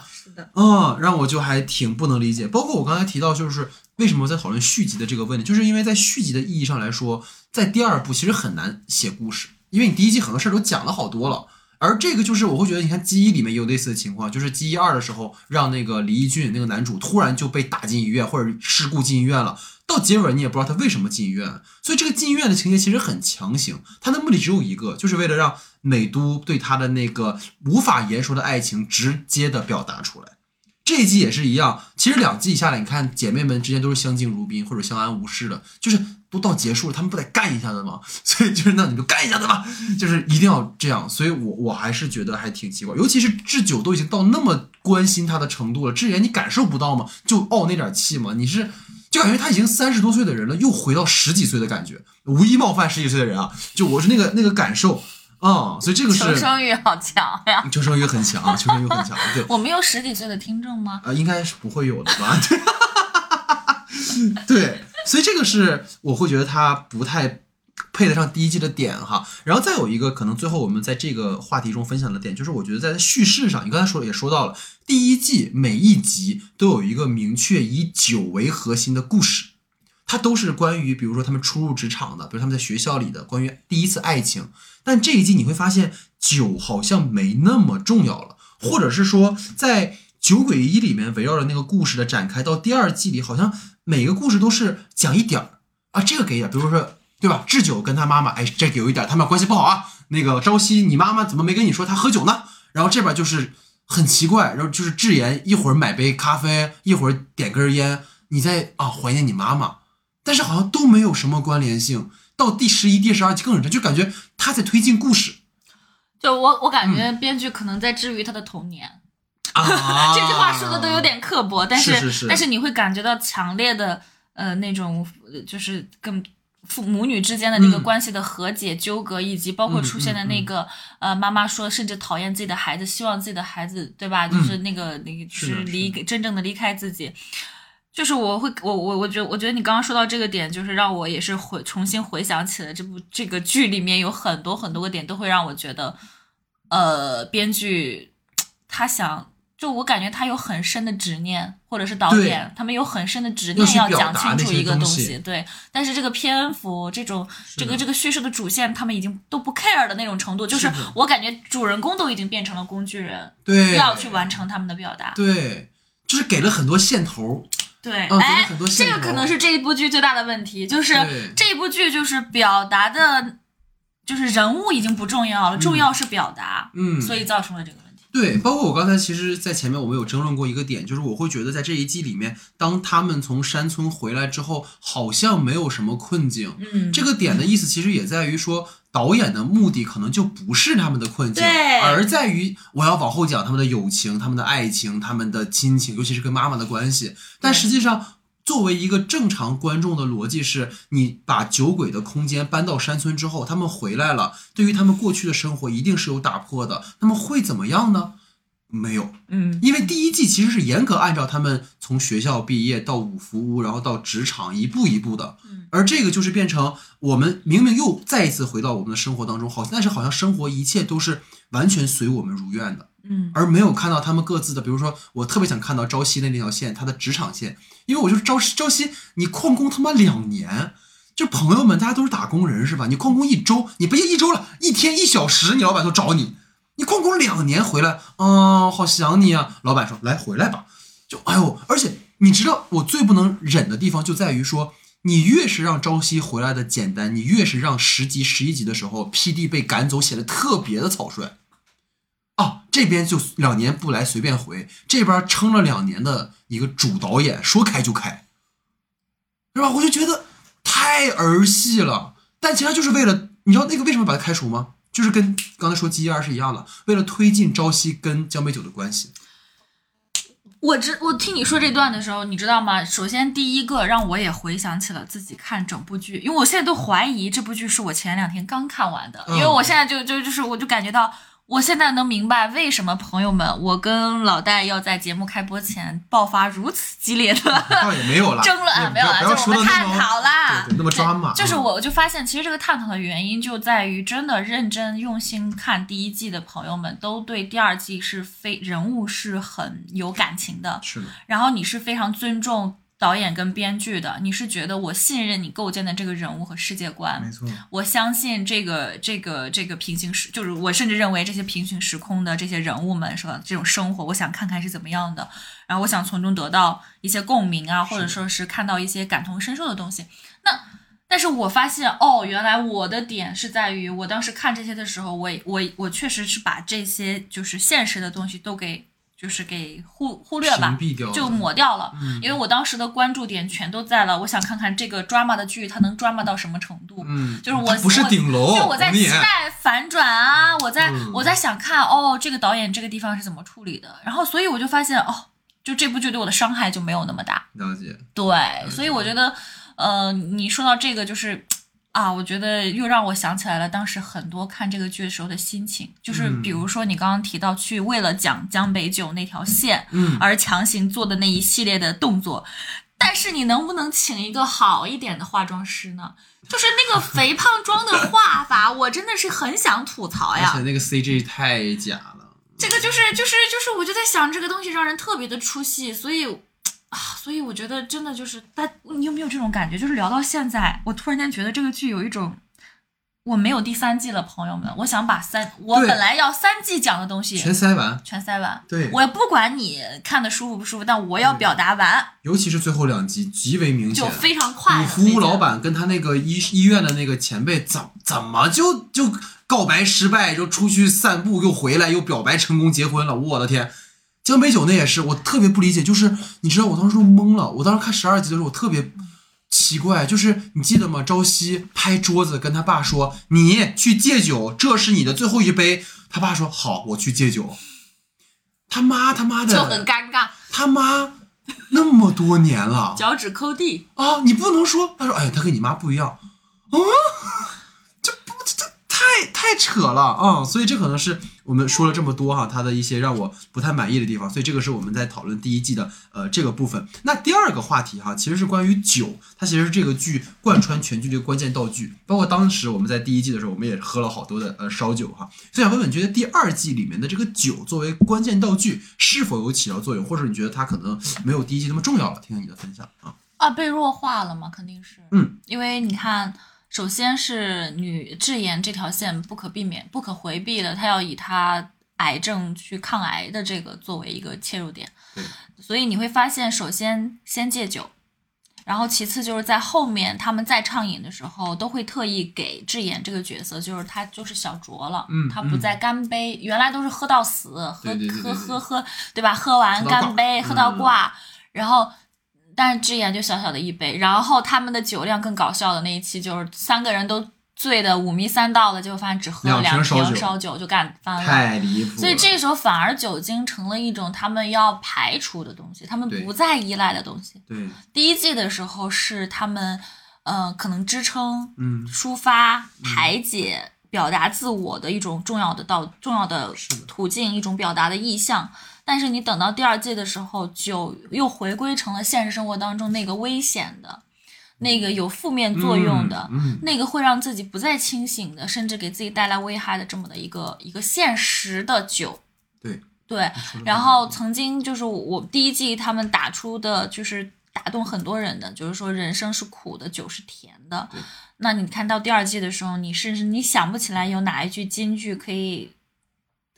嗯，让我就还挺不能理解。包括我刚才提到，就是为什么在讨论续集的这个问题，就是因为在续集的意义上来说，在第二部其实很难写故事，因为你第一季很多事儿都讲了好多了。而这个就是我会觉得，你看《记忆》里面也有类似的情况，就是《记忆二》的时候，让那个李翊俊那个男主突然就被打进医院，或者事故进医院了，到结尾你也不知道他为什么进医院，所以这个进医院的情节其实很强行，他的目的只有一个，就是为了让美都对他的那个无法言说的爱情直接的表达出来。这一季也是一样，其实两季下来，你看姐妹们之间都是相敬如宾或者相安无事的，就是都到结束了，他们不得干一下子吗？所以就是那你就干一下子吧，就是一定要这样。所以我我还是觉得还挺奇怪，尤其是智久都已经到那么关心他的程度了，智妍你感受不到吗？就怄那点气吗？你是就感觉他已经三十多岁的人了，又回到十几岁的感觉，无意冒犯十几岁的人啊，就我是那个那个感受啊、所以这个是求生欲好强呀！求生欲很强，求生欲很强，对。我们有十几岁的听众吗？啊、应该是不会有的吧？对，所以这个是我会觉得它不太配得上第一季的点哈。然后再有一个可能最后我们在这个话题中分享的点，就是我觉得在叙事上，你刚才说也说到了，第一季每一集都有一个明确以酒为核心的故事。它都是关于，比如说他们初入职场的，比如他们在学校里的，关于第一次爱情。但这一季你会发现，酒好像没那么重要了，或者是说，在《酒鬼一》里面围绕着那个故事的展开，到第二季里，好像每个故事都是讲一点儿啊，这个给一点儿，比如说，对吧？智久跟他妈妈，哎，这个有一点儿，他们俩关系不好啊。那个朝夕，你妈妈怎么没跟你说她喝酒呢？然后这边就是很奇怪，然后就是智妍一会儿买杯咖啡，一会儿点根烟，你在啊怀念你妈妈。但是好像都没有什么关联性。到第十一、第十二集更认真，就感觉他在推进故事就我我感觉编剧可能在治愈他的童年。啊。这句话说的都有点刻薄，但是但是你会感觉到强烈的呃那种呃就是跟父母女之间的那个嗯。关系的和解、纠葛，以及包括出现的那个、呃妈妈说甚至讨厌自己的孩子，希望自己的孩子对吧？就是那个那个就是离是真正的离开自己。就是我会，我我我觉得，我觉得你刚刚说到这个点，就是让我也是回重新回想起了这部这个剧里面有很多很多个点，都会让我觉得，呃，编剧他想就我感觉他有很深的执念，或者是导演他们有很深的执念要讲清楚一个东西对。但是这个篇幅这种这个这个叙事的主线，他们已经都不 care 的那种程度，就是我感觉主人公都已经变成了工具人，对，要去完成他们的表达。对，就是给了很多线头，对，哎这个可能是这一部剧最大的问题，就是这一部剧就是表达的，就是人物已经不重要了，重要是表达，嗯，所以造成了这个。对，包括我刚才其实，在前面我们有争论过一个点，就是我会觉得在这一季里面，当他们从山村回来之后，好像没有什么困境。嗯，这个点的意思其实也在于说，导演的目的可能就不是他们的困境，而在于我要往后讲他们的友情、他们的爱情、他们的亲情，尤其是跟妈妈的关系。但实际上，作为一个正常观众的逻辑是，你把酒鬼的空间搬到山村之后，他们回来了，对于他们过去的生活一定是有打破的。那么会怎么样呢？没有，嗯因为第一季其实是严格按照他们从学校毕业到五福屋，然后到职场一步一步的，嗯而这个就是变成我们明明又再一次回到我们的生活当中，好，但是好像生活一切都是完全随我们如愿的，嗯而没有看到他们各自的，比如说我特别想看到朝夕的那条线，他的职场线，因为我就是朝朝夕，你旷工他妈两年。就朋友们，大家都是打工人是吧？你旷工一周，你别一周了，一天一小时，你老板都找你，你旷工两年回来，嗯，好想你啊！老板说来回来吧，就哎呦，而且你知道我最不能忍的地方就在于说，你越是让朝夕回来的简单，你越是让十级十一级的时候，P.D 被赶走显得特别的草率。啊，这边就两年不来随便回，这边撑了两年的一个主导演说开就开，是吧？我就觉得太儿戏了。但其实他就是为了，你知道那个为什么把他开除吗？就是跟刚才说 G 二是一样的，为了推进朝夕跟江北九的关系。我知我听你说这段的时候，你知道吗？首先第一个让我也回想起了自己看整部剧，因为我现在都怀疑这部剧是我前两天刚看完的，嗯因为我现在就就就是我就感觉到。我现在能明白为什么朋友们，我跟老戴要在节目开播前爆发如此激烈的倒也没有啦，争论啊，没有了，就是我们探讨啦，对对那么抓嘛就是我我就发现，其实这个探讨的原因就在于，真的认真用心看第一季的朋友们，都对第二季是非人物是很有感情的，是的，然后你是非常尊重导演跟编剧的，你是觉得我信任你构建的这个人物和世界观，没错，我相信这个这个这个平行时，就是我甚至认为这些平行时空的这些人物们是吧，这种生活，我想看看是怎么样的，然后我想从中得到一些共鸣啊，或者说是看到一些感同身受的东西。那但是我发现哦，原来我的点是在于，我当时看这些的时候，我我我确实是把这些就是现实的东西都给就是给忽忽略吧就抹掉了，嗯因为我当时的关注点全都在了，我想看看这个 drama 的剧它能 drama 到什么程度。嗯，就是我不是我顶楼，就我在期待反转啊，我在、嗯我在想看哦，这个导演这个地方是怎么处理的，然后所以我就发现哦，就这部剧对我的伤害就没有那么大。了解，对，所以我觉得，呃，你说到这个就是。啊，我觉得又让我想起来了当时很多看这个剧的时候的心情，就是嗯比如说你刚刚提到去为了讲江北九那条线，嗯，而强行做的那一系列的动作，但是你能不能请一个好一点的化妆师呢？就是那个 肥胖妆的画法，我真的是很想吐槽呀而且。那个 CG 太假了，这个就是就是就是，我就在想这个东西让人特别的出戏，所以啊，所以我觉得真的就是，但你有没有这种感觉？就是聊到现在，我突然间觉得这个剧有一种。我没有第三季了，朋友们，我想把三我本来要三季讲的东西全塞完。全塞完。对，我也不管你看的舒服不舒服，但我要表达完，尤其是最后两集极为明显。就非常快了。五福屋老板跟他那个医医院的那个前辈怎怎么就就告白失败，就出去散步又回来又表白成功结婚了？我的天！江北酒那也是，我特别不理解，就是你知道我当时都懵了，我当时看十二集的时候我特别奇怪，就是你记得吗？朝夕拍桌子跟他爸说：“你去戒酒，这是你的最后一杯。”他爸说：“好，我去戒酒。”他妈他妈的就很尴尬，他妈那么多年了，脚趾抠地。啊，你不能说，他说，哎，他跟你妈不一样，啊，这不这这太太扯了啊、所以这可能是我们说了这么多哈，它的一些让我不太满意的地方，所以这个是我们在讨论第一季的呃这个部分。那第二个话题哈，其实是关于酒，它其实是这个剧贯穿全剧的一个关键道具。包括当时我们在第一季的时候，我们也喝了好多的呃烧酒哈。所以想问问，你觉得第二季里面的这个酒作为关键道具是否有起到作用，或者你觉得它可能没有第一季那么重要了？听听你的分享啊。啊，被弱化了嘛，肯定是。嗯，因为你看，首先是女智妍这条线不可避免、不可回避的，她要以她癌症去抗癌的这个作为一个切入点。对，所以你会发现，首先先戒酒，然后其次就是在后面他们再畅饮的时候，都会特意给智妍这个角色，就是她就是小酌了，嗯他不再干杯，原来都是喝到死，喝喝喝喝，对吧？喝完干杯，喝到嗯挂，然后。但是智妍就小小的一杯，然后他们的酒量更搞笑的那一期就是三个人都醉的五迷三道的，结果发现只喝了两瓶烧酒就干翻了。太离谱。所以这时候反而酒精成了一种他们要排除的东西，他们不再依赖的东西。对，第一季的时候是他们，呃，可能支撑、嗯，抒发、排解、表达自我的一种重要的道重要的途径，一种表达的意向。但是你等到第二季的时候，酒又回归成了现实生活当中那个危险的、那个有负面作用的、嗯，那个会让自己不再清醒的，甚至给自己带来危害的这么的一个一个现实的酒。对对，然后曾经就是我第一季他们打出的就是打动很多人的，就是说人生是苦的，酒是甜的。那你看到第二季的时候，你甚至你想不起来有哪一句金句可以。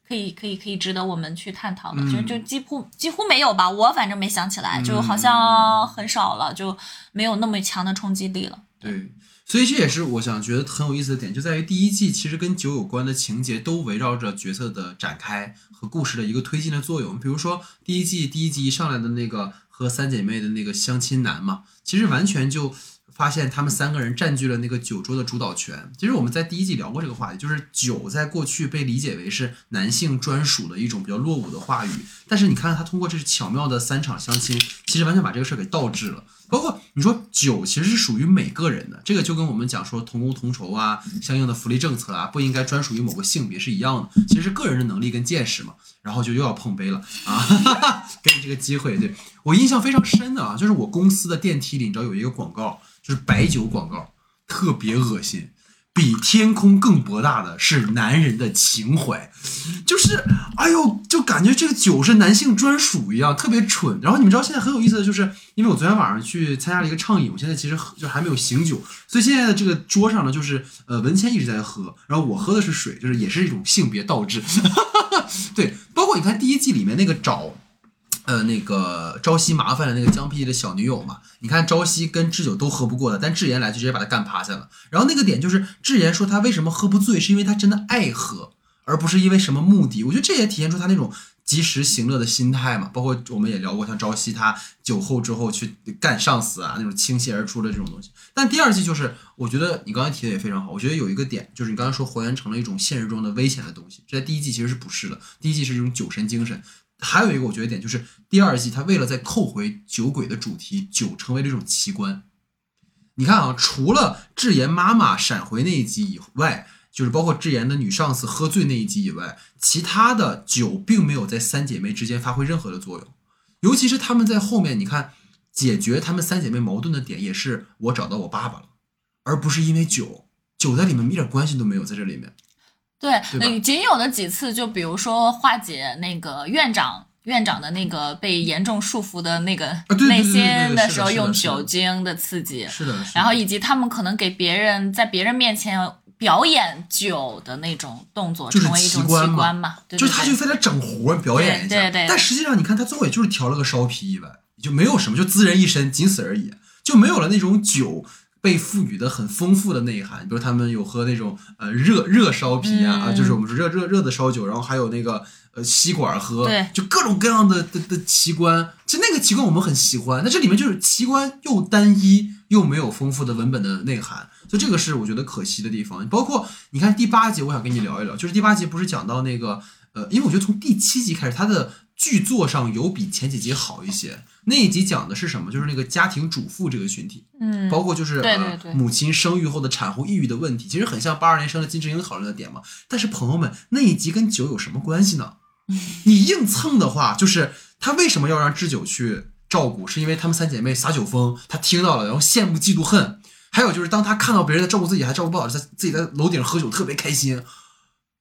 可以，可以，可以值得我们去探讨的，嗯就就几乎几乎没有吧，我反正没想起来，就好像很少了，就没有那么强的冲击力了。对，所以这也是我想觉得很有意思的点，就在于第一季其实跟酒有关的情节都围绕着角色的展开和故事的一个推进的作用。比如说第一季第一集一上来的那个和三姐妹的那个相亲男嘛，其实完全就。发现他们三个人占据了那个酒桌的主导权。其实我们在第一季聊过这个话题，就是酒在过去被理解为是男性专属的一种比较落伍的话语，但是你看他通过这是巧妙的三场相亲，其实完全把这个事儿给倒置了。包括你说酒其实是属于每个人的，这个就跟我们讲说同工同酬啊，相应的福利政策啊，不应该专属于某个性别是一样的。其实是个人的能力跟见识嘛。然后就又要碰杯了啊，哈哈，给你这个机会。对我印象非常深的啊，就是我公司的电梯里，你知道有一个广告，就是白酒广告，特别恶心。比天空更博大的是男人的情怀，就是，哎呦，就感觉这个酒是男性专属一样，特别蠢。然后你们知道现在很有意思的就是，因为我昨天晚上去参加了一个畅饮，我现在其实就还没有醒酒，所以现在的这个桌上呢，就是呃文谦一直在喝，然后我喝的是水，就是也是一种性别倒置。对，包括你看第一季里面那个找。呃，那个朝夕麻烦的那个江碧的小女友嘛，你看朝夕跟智久都喝不过的，但智妍来就直接把他干趴下了。然后那个点就是智妍说他为什么喝不醉，是因为他真的爱喝，而不是因为什么目的。我觉得这也体现出他那种及时行乐的心态嘛。包括我们也聊过，像朝夕他酒后之后去干上司啊，那种倾泻而出的这种东西。但第二季就是，我觉得你刚才提的也非常好。我觉得有一个点就是你刚才说还原成了一种现实中的危险的东西，这在第一季其实是不是的。第一季是这种酒神精神。还有一个我觉得点就是第二季，他为了再扣回酒鬼的主题，酒成为了一种奇观。你看啊，除了智妍妈妈闪回那一集以外，就是包括智妍的女上司喝醉那一集以外，其他的酒并没有在三姐妹之间发挥任何的作用。尤其是他们在后面，你看解决他们三姐妹矛盾的点，也是我找到我爸爸了，而不是因为酒，酒在里面一点关系都没有，在这里面。对，仅有的几次，就比如说化解那个院长院长的那个被严重束缚的那个内心的时候，用酒精的刺激，是的，然后以及他们可能给别人在别人面前表演酒的那种动作，成为一种奇观嘛对就他就非得整活表演一下，对对对。但实际上你看他最后也就是调了个烧啤以外，就没有什么，就滋人一身，仅此而已，就没有了那种酒被赋予的很丰富的内涵。比如他们有喝那种呃热热烧啤啊，啊嗯就是我们说热热热的烧酒，然后还有那个呃吸管喝，对就各种各样的的的奇观。其实那个奇观我们很喜欢，那这里面就是奇观又单一又没有丰富的文本的内涵。所以这个是我觉得可惜的地方。包括你看第八集，我想跟你聊一聊，就是第八集不是讲到那个呃，因为我觉得从第七集开始，它的剧作上有比前几集好一些。那一集讲的是什么？就是那个家庭主妇这个群体，嗯，包括就是对对对呃、母亲生育后的产后抑郁的问题，其实很像八二年生的金智英讨论的点嘛。但是朋友们，那一集跟酒有什么关系呢？你硬蹭的话，就是他为什么要让智久去照顾？是因为他们三姐妹撒酒疯，他听到了，然后羡慕、嫉妒、恨。还有就是，当他看到别人在照顾自己，还照顾不好，在自己在楼顶喝酒，特别开心。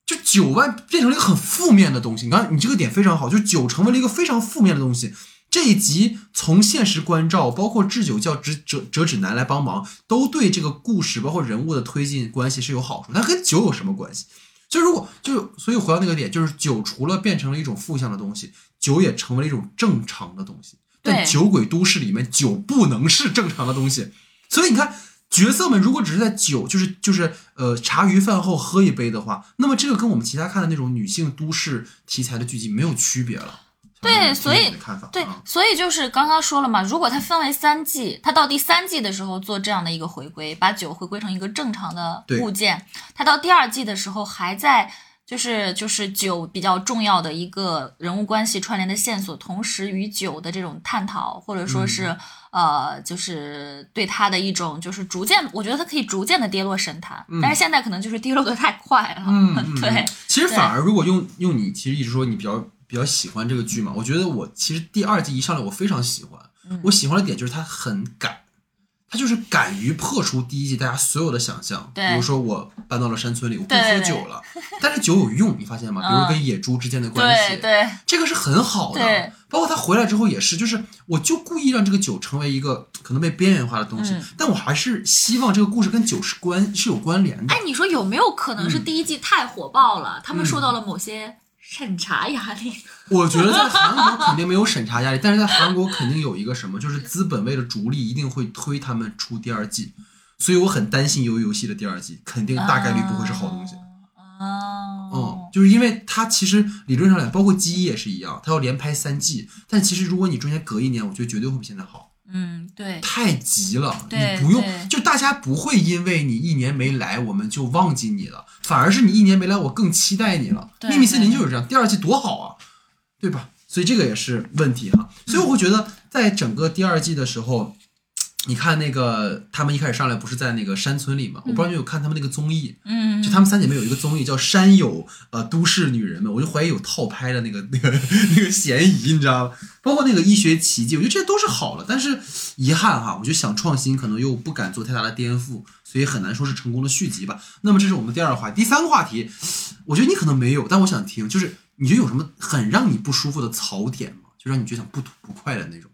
就酒万变成了一个很负面的东西。你看，你这个点非常好，就是酒成为了一个非常负面的东西。这一集从现实关照，包括智久叫折折折指南来帮忙，都对这个故事包括人物的推进关系是有好处。那跟酒有什么关系？就如果就所以回到那个点，就是酒除了变成了一种负向的东西，酒也成为了一种正常的东西。但对酒鬼都市里面，酒不能是正常的东西。所以你看，角色们如果只是在酒，就是就是呃茶余饭后喝一杯的话，那么这个跟我们其他看的那种女性都市题材的剧集没有区别了。对所以对啊，所以就是刚刚说了嘛，如果它分为三季，它到第三季的时候做这样的一个回归，把酒回归成一个正常的物件，它到第二季的时候还在。就是就是酒比较重要的一个人物关系串联的线索，同时与酒的这种探讨，或者说是、嗯呃，就是对他的一种就是逐渐，我觉得他可以逐渐的跌落神坛，但是现在可能就是跌落的太快了，嗯，嗯对嗯，其实反而如果用用你其实一直说你比较比较喜欢这个剧嘛，我觉得我其实第二季一上来我非常喜欢，嗯我喜欢的点就是它很敢，它就是敢于破除第一季大家所有的想象，比如说我搬到了山村里，我不喝酒了，但是酒有用，你发现吗？比如嗯跟野猪之间的关系，对对这个是很好的。包括他回来之后也是，就是我就故意让这个酒成为一个可能被边缘化的东西，嗯但我还是希望这个故事跟酒是关是有关联的。哎，你说有没有可能是嗯第一季太火爆了，他们受到了某些审查压力？我觉得在韩国肯定没有审查压力，但是在韩国肯定有一个什么，就是资本为了逐利，一定会推他们出第二季，所以我很担心《鱿鱼游戏》的第二季，肯定大概率不会是好东西。哦，嗯，就是因为它其实理论上来，包括《记忆》也是一样，它要连拍三季，但其实如果你中间隔一年，我觉得绝对会比现在好。嗯，对，太急了，你不用，就大家不会因为你一年没来，我们就忘记你了，反而是你一年没来，我更期待你了。秘密森林就是这样，第二季多好啊，对吧？所以这个也是问题哈。所以我会觉得，在整个第二季的时候，你看那个他们一开始上来不是在那个山村里嘛？我不知道你有看他们那个综艺，嗯，就她们三姐妹有一个综艺叫《山友呃都市女人们》，我就怀疑有套拍的那个那个那个嫌疑，你知道吗？包括那个医学奇迹，我觉得这些都是好了，但是遗憾哈，我就想创新可能又不敢做太大的颠覆，所以很难说是成功的续集吧。那么这是我们第二个话题，第三个话题，我觉得你可能没有，但我想听，就是你觉得有什么很让你不舒服的槽点吗？就让你觉得想不吐不快的那种。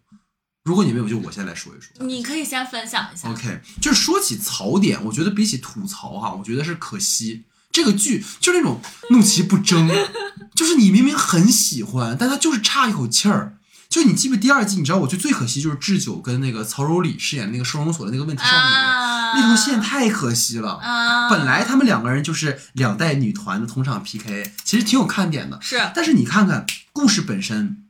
如果你没有，就我先来说一说。你可以先分享一下。OK，就是说起槽点，我觉得比起吐槽哈，我觉得是可惜。这个剧就是那种怒其不争，就是你明明很喜欢，但他就是差一口气儿。就你记不第二季？你知道我觉得最可惜就是智久跟那个曹柔里饰演那个收容所的那个问题少女，啊，那条线太可惜了。啊，本来他们两个人就是两代女团的同场 PK，其实挺有看点的。是但是你看看故事本身，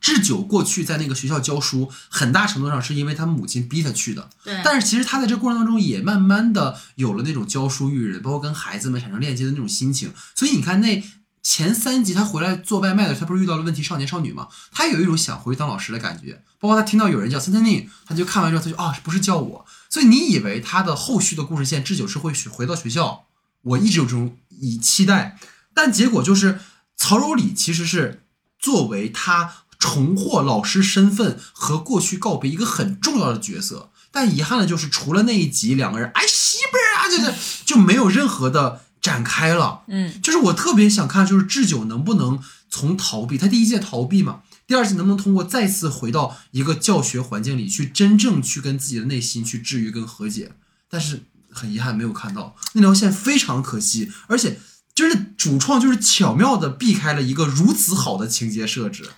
智久过去在那个学校教书，很大程度上是因为他母亲逼他去的。对，但是其实他在这过程当中也慢慢的有了那种教书育人，包括跟孩子们产生链接的那种心情。所以你看那前三集他回来做外卖的时候，他不是遇到了问题少年少女吗？他有一种想回去当老师的感觉。包括他听到有人叫森森宁，他就看完之后他就啊不是叫我。所以你以为他的后续的故事线智久是会回到学校，我一直有这种以期待，但结果就是曹柔里其实是作为他重获老师身份和过去告别一个很重要的角色。但遗憾的就是，除了那一集两个人哎媳妇儿啊，就是 就没有任何的展开了。嗯就是我特别想看，就是智久能不能从逃避，他第一季逃避嘛，第二季能不能通过再次回到一个教学环境里去，真正去跟自己的内心去治愈跟和解。但是很遗憾没有看到那条线，非常可惜，而且就是主创就是巧妙的避开了一个如此好的情节设置。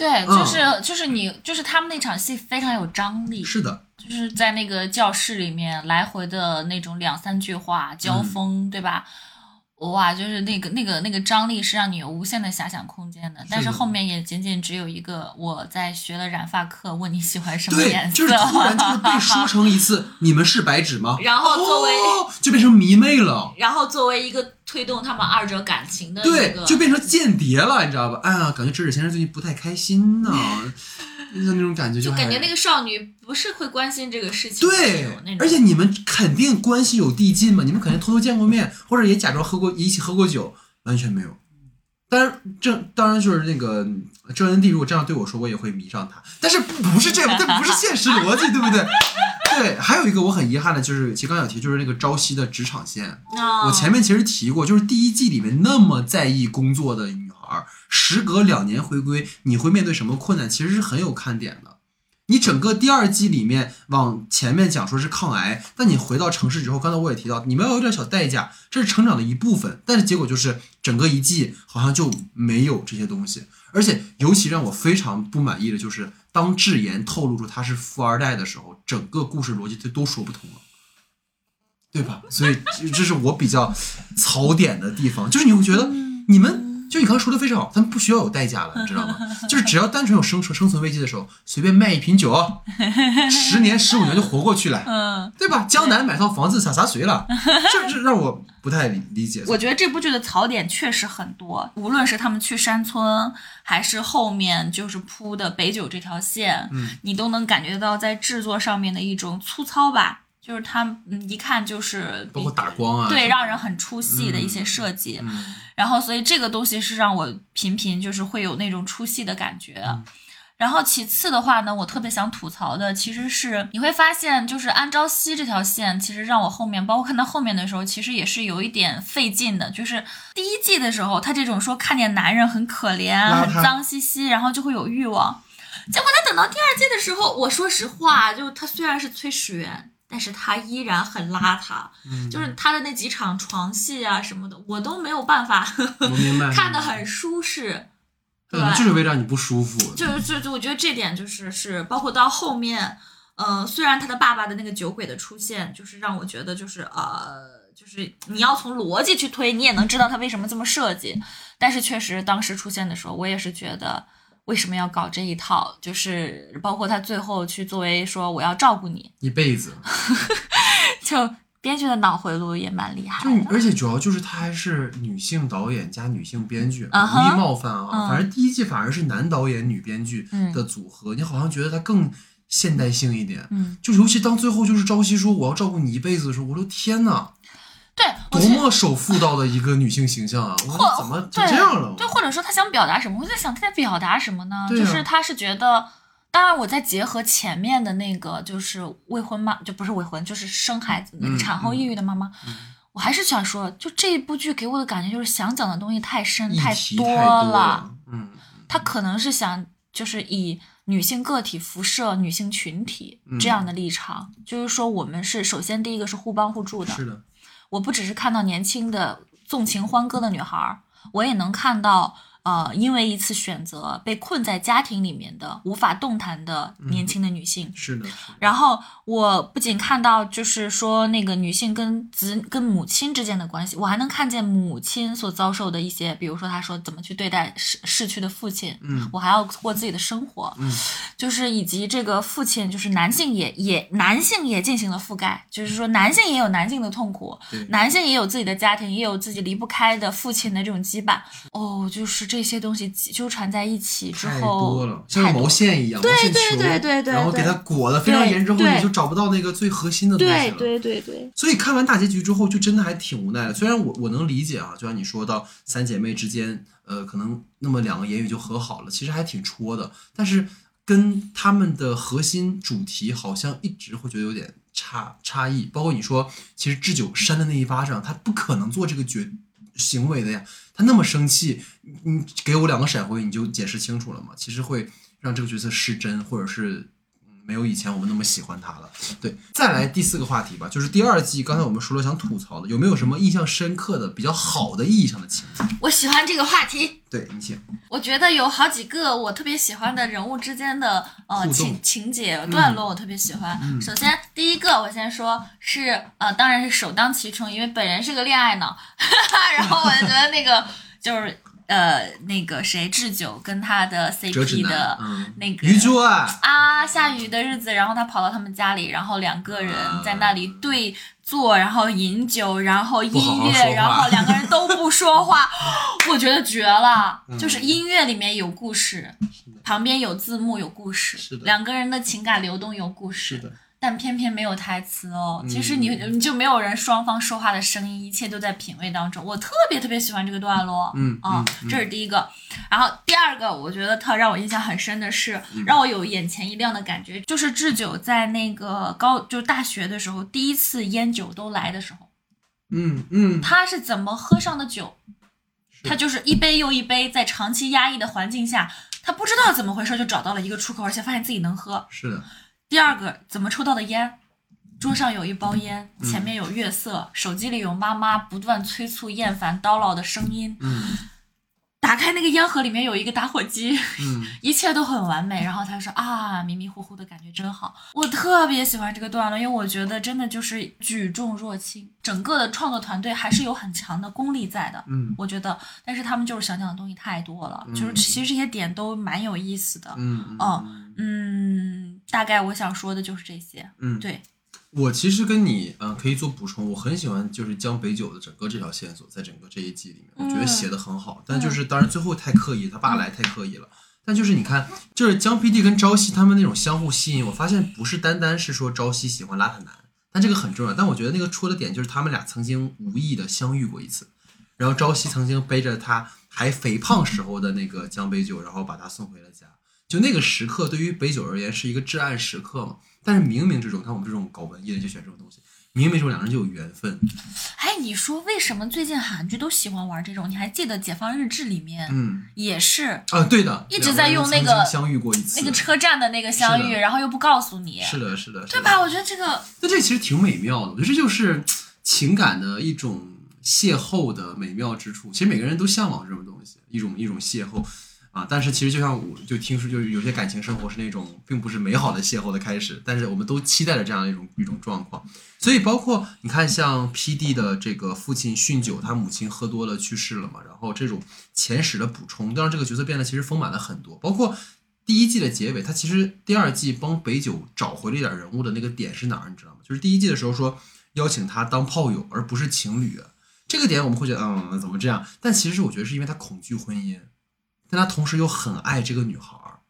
对，嗯。就是就是你就是他们那场戏非常有张力，是的，就是在那个教室里面来回的那种两三句话交锋，嗯对吧？哇，就是那个那个那个张力是让你有无限的遐想空间的，但是后面也仅仅只有一个我在学了染发课，问你喜欢什么颜，色，就是突然就是被。说成一次“你们是白纸吗”，然后作为哦、就变成迷妹了。然后作为一个推动他们二者感情的一对，就变成间谍了，你知道吧？哎呀，感觉折纸先生最近不太开心呢，就那种感觉还就感觉那个少女不是会关心这个事情对而且你们肯定关系有递进嘛，你们肯定偷偷见过面，或者也假装喝过一起喝过酒，完全没有。当然，这当然就是那个郑恩地，如果这样对我说，我也会迷上他。但是不不是这样，这不是现实逻辑，对不对？对，还有一个我很遗憾的就是，其实刚刚有提，就是那个朝夕的职场线。哦我前面其实提过，就是第一季里面那么在意工作的女孩，时隔两年回归，你会面对什么困难？其实是很有看点的。你整个第二季里面往前面讲说是抗癌，但你回到城市之后，刚才我也提到，你们要有点小代价，这是成长的一部分。但是结果就是整个一季好像就没有这些东西，而且尤其让我非常不满意的就是，当智妍透露出他是富二代的时候，整个故事逻辑就都说不通了。对吧？所以这这是我比较槽点的地方，就是你会觉得你们就你刚才说的非常好，咱们不需要有代价了，你知道吗？就是只要单纯有生存生存危机的时候，随便卖一瓶酒，十年十五年就活过去了，嗯，对吧？江南买套房子洒洒水了，这这让我不太理理解。我觉得这部剧的槽点确实很多，无论是他们去山村，还是后面就是铺的北九这条线，嗯，你都能感觉到在制作上面的一种粗糙吧，就是他嗯一看就是比包括打光啊，对让人很出戏的一些设计，嗯然后所以这个东西是让我频频就是会有那种出戏的感觉。嗯然后其次的话呢，我特别想吐槽的其实是你会发现，就是安朝夕这条线，其实让我后面，包括看到后面的时候，其实也是有一点费劲的。就是第一季的时候，他这种说看见男人很可怜、很脏兮兮，然后就会有欲望。结果他等到第二季的时候，我说实话，就他虽然是崔始源，但是他依然很邋遢，嗯就是他的那几场床戏啊什么的，我都没有办法我明白，看得很舒适。对，就是为了让你不舒服。就是就就我觉得这点就是是包括到后面，呃，虽然他的爸爸的那个酒鬼的出现，就是让我觉得就是呃，就是你要从逻辑去推，你也能知道他为什么这么设计，但是确实当时出现的时候，我也是觉得为什么要搞这一套，就是包括他最后去作为说我要照顾你，一辈子，就编剧的脑回路也蛮厉害。而且主要就是他还是女性导演加女性编剧，无意冒犯啊。嗯反正第一季反而是男导演女编剧的组合，你好像觉得他更现代性一点。嗯，就尤其当最后就是朝夕说我要照顾你一辈子的时候，我说天哪，对，多么守妇道的一个女性形象啊！我怎么就对这样了？对，或者说她想表达什么？我在想她在表达什么呢？啊就是她是觉得，当然我在结合前面的那个，就是未婚妈，就不是未婚，就是生孩子产后抑郁的妈妈。我还是想说，就这一部剧给我的感觉就是想讲的东西太深太多了。，嗯，他可能是想就是以女性个体辐射女性群体嗯这样的立场，就是说我们是首先第一个是互帮互助的，是的，我不只是看到年轻的纵情欢歌的女孩，我也能看到呃，因为一次选择被困在家庭里面的无法动弹的年轻的女性。是的，是的然后我不仅看到，就是说那个女性跟子跟母亲之间的关系，我还能看见母亲所遭受的一些，比如说她说怎么去对待逝逝去的父亲，嗯我还要过自己的生活，嗯就是以及这个父亲，就是男性也也男性也进行了覆盖，就是说男性也有男性的痛苦，男性也有自己的家庭，也有自己离不开的父亲的这种羁绊。哦，就是这些东西纠缠在一起之太后，多了，像个毛线一样，毛线对球，对对对对然后给它裹得非常严之后，你就找不到那个最核心的东西了。对对对对，所以看完大结局之后，就真的还挺无奈的。虽然我我能理解啊，就像你说到三姐妹之间，呃，可能那么两个言语就和好了，其实还挺戳的。但是跟他们的核心主题好像一直会觉得有点差差异。包括你说，其实智久扇的那一巴掌，他不可能做这个决行为的呀。他那么生气，你给我两个闪回，你就解释清楚了嘛。其实会让这个角色失真，或者是没有以前我们那么喜欢他了。对，再来第四个话题吧，就是第二季，刚才我们说了想吐槽的，有没有什么印象深刻的、比较好的意义上的情节？我喜欢这个话题。对你请，我觉得有好几个我特别喜欢的人物之间的呃情情节段落，我特别喜欢。首先第一个我先说是呃，当然是首当其冲，因为本人是个恋爱脑，然后我就觉得那个 就是呃那个谁智久跟他的 CP 的，嗯，那个鱼珠啊，啊，下雨的日子，然后他跑到他们家里，然后两个人在那里对坐，然后饮酒，然后音乐，好好然后两个人都不说话，我觉得绝了。嗯就是音乐里面有故事，旁边有字幕有故事，两个人的情感流动有故事，的，但偏偏没有台词哦。嗯其实你你就没有人双方说话的声音，一切都在品味当中。我特别特别喜欢这个段落，嗯啊、嗯这是第一个。然后第二个，我觉得特让我印象很深的是，嗯让我有眼前一亮的感觉，就是智久在那个高就是大学的时候，第一次烟酒都来的时候，嗯嗯，他是怎么喝上的酒？他就是一杯又一杯，在长期压抑的环境下，他不知道怎么回事就找到了一个出口，而且发现自己能喝。是的，第二个，怎么抽到的烟？桌上有一包烟，嗯前面有月色，手机里有妈妈不断催促、厌烦、叨唠的声音。嗯打开那个烟盒，里面有一个打火机，嗯 一切都很完美。然后他说啊，迷迷糊糊的感觉真好。我特别喜欢这个段落，因为我觉得真的就是举重若轻，整个的创作团队还是有很强的功力在的。嗯我觉得，但是他们就是想讲的东西太多了，就是嗯其实这些点都蛮有意思的。嗯哦嗯嗯，大概我想说的就是这些。嗯，对，我其实跟你嗯、呃可以做补充，我很喜欢就是江北九的整个这条线索，在整个这一季里面，我觉得嗯写的很好，但就是当然最后太刻意，他爸来太刻意了。但就是你看，就是江 PD 跟朝夕他们那种相互吸引，我发现不是单单是说朝夕喜欢邋遢男，但这个很重要。但我觉得那个戳的点就是他们俩曾经无意的相遇过一次，然后朝夕曾经背着他还肥胖时候的那个江北九，然后把他送回了家。就那个时刻，对于北九而言是一个至暗时刻嘛。但是冥冥之中，看我们这种搞文艺的就选这种东西，冥冥之中两人就有缘分。哎，你说为什么最近韩剧都喜欢玩这种？你还记得《解放日志》里面、嗯也是啊，对的，一直在用那个相遇过一次，那个车站的那个相遇，然后又不告诉你，是的，是的，是的对吧？我觉得这个那这其实挺美妙的，我觉得这就是情感的一种邂逅的美妙之处。其实每个人都向往这种东西，一种一种邂逅啊。但是其实就像我就听说，就是有些感情生活是那种并不是美好的邂逅的开始，但是我们都期待着这样一种一种状况。所以包括你看，像 P.D 的这个父亲酗酒，他母亲喝多了去世了嘛，然后这种前史的补充，让这个角色变得其实丰满了很多。包括第一季的结尾，他其实第二季帮北九找回了一点人物的那个点是哪儿，你知道吗？就是第一季的时候说邀请他当炮友，而不是情侣。这个点我们会觉得，嗯，怎么这样？但其实我觉得是因为他恐惧婚姻，但他同时又很爱这个女孩儿，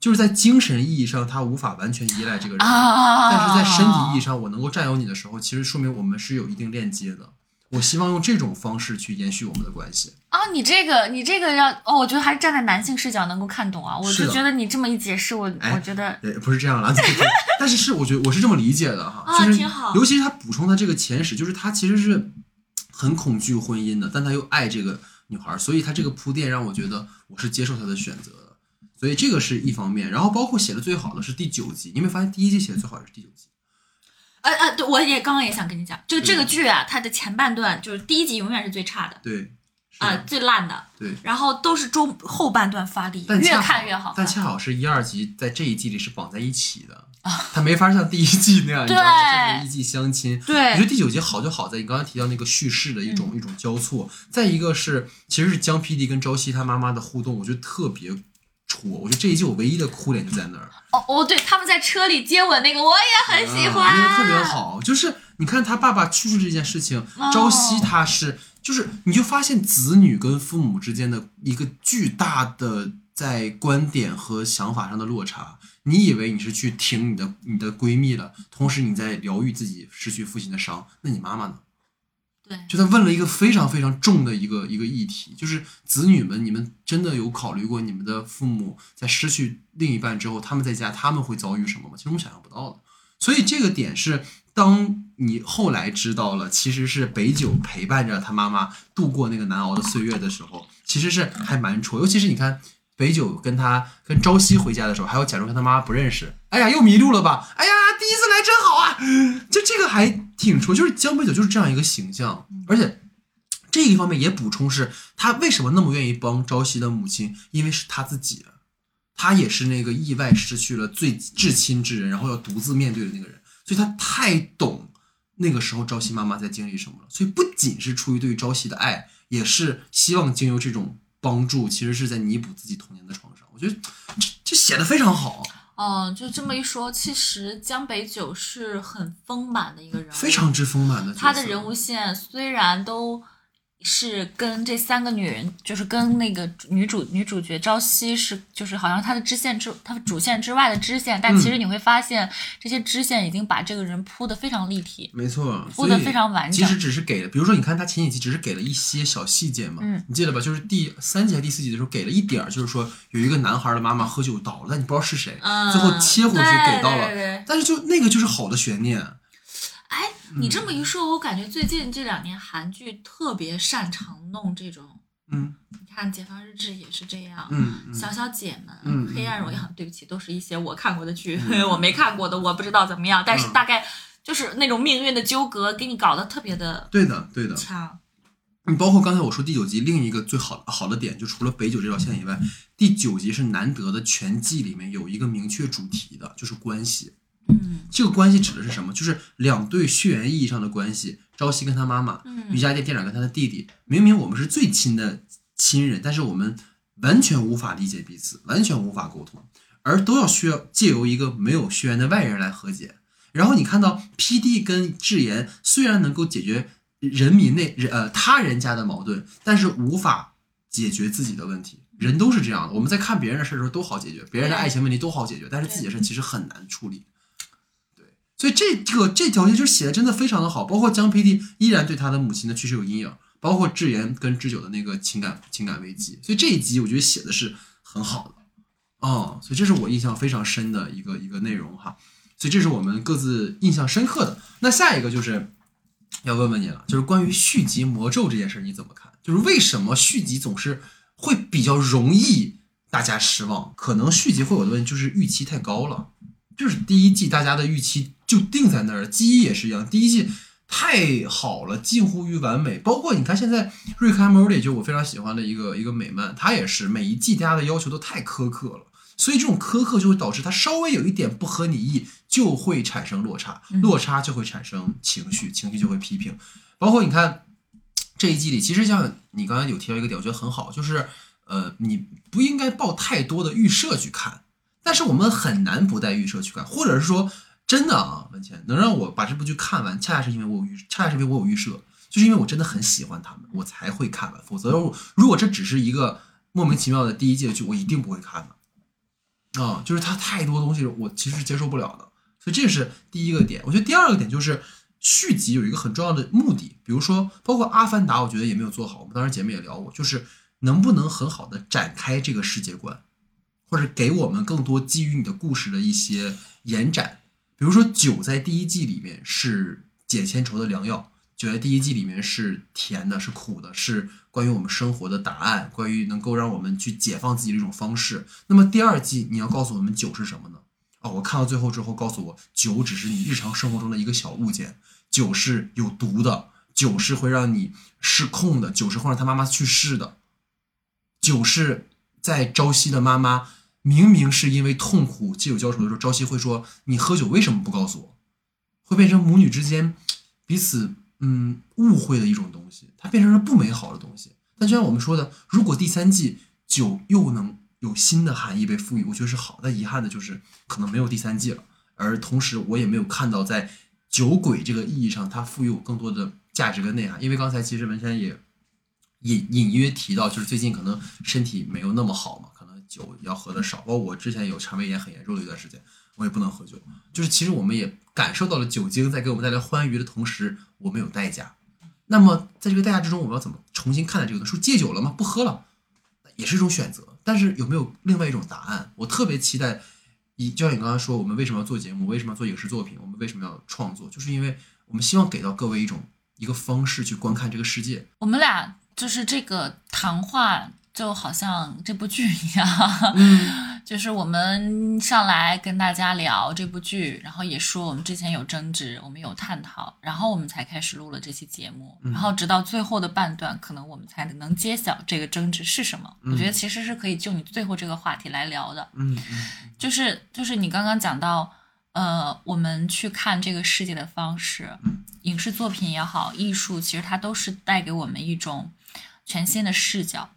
就是在精神意义上他无法完全依赖这个人，啊，但是在身体意义上我能够占有你的时候，其实说明我们是有一定链接的。我希望用这种方式去延续我们的关系。啊，你这个你这个要哦，我觉得还是站在男性视角能够看懂啊。我就觉得你这么一解释，我哎我觉得也不是这样了，但是是我觉得我是这么理解的哈，啊就是挺好尤其是他补充他这个前史，就是他其实是很恐惧婚姻的，但他又爱这个女孩，所以她这个铺垫让我觉得我是接受她的选择的，所以这个是一方面。然后包括写的最好的是第九集，你有没有发现第一季写的最好的是第九集？呃呃，对，我也刚刚也想跟你讲，就这个剧啊，它的前半段就是第一集永远是最差的对，啊、的最烂的，对。然后都是中后半段发力，越看越好。但恰好是一二集在这一季里是绑在一起的，它没法像第一季那样，你知道吗？对这是一季相亲。对我觉得第九集好就好在你刚才提到那个叙事的一种、一种交错，再一个是其实是江 PD 跟朝夕他妈妈的互动，我觉得特别戳。我觉得这一季我唯一的哭点就在那儿，哦哦，对，他们在车里接吻那个我也很喜欢，特别好。就是你看他爸爸去世这件事情，哦朝夕他是就是你就发现子女跟父母之间的一个巨大的在观点和想法上的落差。你以为你是去挺你的你的闺蜜了，同时你在疗愈自己失去父亲的伤，那你妈妈呢？对，就他问了一个非常非常重的一个一个议题，就是子女们，你们真的有考虑过你们的父母在失去另一半之后，他们在家他们会遭遇什么吗？其实我们想象不到的。所以这个点是，当你后来知道了，其实是北九陪伴着他妈妈度过那个难熬的岁月的时候，其实是还蛮戳。尤其是你看北九跟他跟朝夕回家的时候，还要假装跟他妈妈不认识，哎呀又迷路了吧？哎呀第一次来真好啊！就这个还挺出，就是江北九就是这样一个形象，而且。这一方面也补充是，他为什么那么愿意帮朝夕的母亲，因为是他自己，他也是那个意外失去了最至亲之人，然后要独自面对的那个人，所以他太懂那个时候朝夕妈妈在经历什么了。所以不仅是出于对于朝夕的爱，也是希望经由这种帮助，其实是在弥补自己童年的创伤。我觉得这这写的非常好。嗯，就这么一说，其实江北九是很丰满的一个人物，非常之丰满的。他的人物线虽然都是跟这三个女人，就是跟那个女主女主角朝夕是，就是好像她的支线之，她主线之外的支线，但其实你会发现，这些支线已经把这个人铺的非常立体。没错，铺的非常完整其实只是给了，比如说，你看他前几集只是给了一些小细节嘛，嗯你记得吧？就是第三集还是第四集的时候给了一点儿，就是说有一个男孩的妈妈喝酒倒了，但你不知道是谁，嗯，最后切回去给到了对对对但是就那个就是好的悬念。哎，你嗯。这么一说，我感觉最近这两年韩剧特别擅长弄这种，嗯。你看《解放日志》也是这样，嗯嗯。小小姐们，嗯黑暗荣耀，对不起，都是一些我看过的剧，我没看过的，我不知道怎么样，但是嗯。大概就是那种命运的纠葛，给你搞得特别的对的对的。强。你包括刚才我说第九集另一个最好好的点，就除了北九这条线以外，第九集是难得的全季里面有一个明确主题的，就是关系。嗯这个关系指的是什么？就是两对血缘意义上的关系。朝夕跟他妈妈，嗯瑜伽店店长跟他的弟弟，明明我们是最亲的亲人，但是我们完全无法理解彼此，完全无法沟通，而都要需要借由一个没有血缘的外人来和解。然后你看到 P.D 跟智妍虽然能够解决人民内人呃他人家的矛盾，但是无法解决自己的问题。人都是这样的，我们在看别人的事儿的时候都好解决，别人的爱情问题都好解决，但是自己的事其实很难处理。所以这个这条线就写的真的非常的好，包括江 PD 依然对他的母亲的去世有阴影，包括智妍跟智久的那个情感情感危机，所以这一集我觉得写的是很好的。哦，所以这是我印象非常深的一个一个内容哈，所以这是我们各自印象深刻的。那下一个就是要问问你了，就是关于续集魔咒这件事，你怎么看？就是为什么续集总是会比较容易大家失望？可能续集会有的问题就是预期太高了，就是第一季大家的预期就定在那儿了，记忆也是一样，第一季太好了，近乎于完美。包括你看现在瑞克和莫里，就我非常喜欢的一个一个美漫，它也是每一季大家的要求都太苛刻了。所以这种苛刻就会导致它稍微有一点不合你意，就会产生落差，嗯落差就会产生情绪，情绪就会批评。包括你看这一季里，其实像你刚才有提到一个点，我觉得很好，就是呃，你不应该抱太多的预设去看，但是我们很难不带预设去看，或者是说真的啊，文倩能让我把这部剧看完，恰恰是因为我有预，恰恰是因为我有预设，就是因为我真的很喜欢他们，我才会看完。否则，如果这只是一个莫名其妙的第一季的剧，我一定不会看的。啊、就是它太多东西，我其实是接受不了的。所以这是第一个点。我觉得第二个点就是续集有一个很重要的目的，比如说包括《阿凡达》，我觉得也没有做好。我们当时节目也聊过，就是能不能很好的展开这个世界观，或者给我们更多基于你的故事的一些延展。比如说酒在第一季里面是解千愁的良药，酒在第一季里面是甜的，是苦的，是关于我们生活的答案，关于能够让我们去解放自己的一种方式。那么第二季你要告诉我们酒是什么呢？哦，我看到最后之后告诉我，酒只是你日常生活中的一个小物件，酒是有毒的，酒是会让你失控的，酒是会让他妈妈去世的，酒是在朝夕的妈妈明明是因为痛苦借酒浇愁的时候，朝夕会说：“你喝酒为什么不告诉我？”会变成母女之间彼此嗯误会的。一种东西，它变成了不美好的。东西。但就像我们说的，如果第三季酒又能有新的。含义被赋予，我觉得是好。但遗憾的。就是可能没有第三季了，而同时我也没有看到在酒鬼这个意义上，它赋予我更多的。价值跟内涵。因为刚才其实文山也隐隐约提到，就是最近可能身体没有那么好嘛，酒要喝的少。包括我之前有肠胃炎很严重的一段时间，我也不能喝酒。就是其实我们也感受到了酒精在给我们带来欢愉的同时，我们有代价。那么在这个代价之中，我们要怎么重新看待这个东西？说戒酒了吗？不喝了，也是一种选择。但是有没有另外一种答案？我特别期待。以就像你刚刚说，我们为什么要做节目？为什么要做影视作品？我们为什么要创作？就是因为我们希望给到各位一种一个方式去观看这个世界。我们俩就是这个谈话，就好像这部剧一样，嗯，就是我们上来跟大家聊这部剧，然后也说我们之前有争执，我们有探讨，然后我们才开始录了这期节目，嗯。然后直到最后的半段，可能我们才能揭晓这个争执是什么。我觉得其实是可以就你最后这个话题来聊的。嗯嗯就是就是你刚刚讲到，呃，我们去看这个世界的方式，嗯。影视作品也好，艺术其实它都是带给我们一种全新的视角。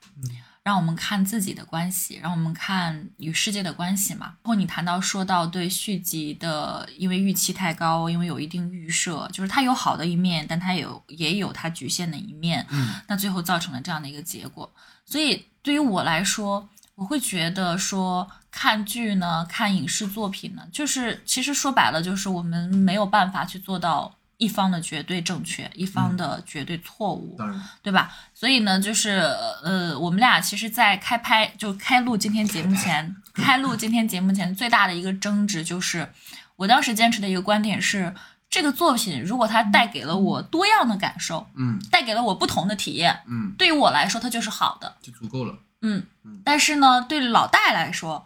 嗯让我们看自己的关系，让我们看与世界的关系嘛。然后你谈到说到对续集的，因为预期太高，因为有一定预设，就是它有好的一面，但它有也有它局限的一面。嗯，那最后造成了这样的一个结果。所以对于我来说，我会觉得说看剧呢，看影视作品呢，就是其实说白了，就是我们没有办法去做到一方的绝对正确，一方的绝对错误。对吧？所以呢，就是呃，我们俩其实，在开拍就开录今天节目前，开录今天节目前最大的一个争执就是，我当时坚持的一个观点是，这个作品如果它带给了我多样的感受，嗯带给了我不同的体验，嗯，对于我来说，它就是好的。就足够了。嗯，但是呢，对老戴来说，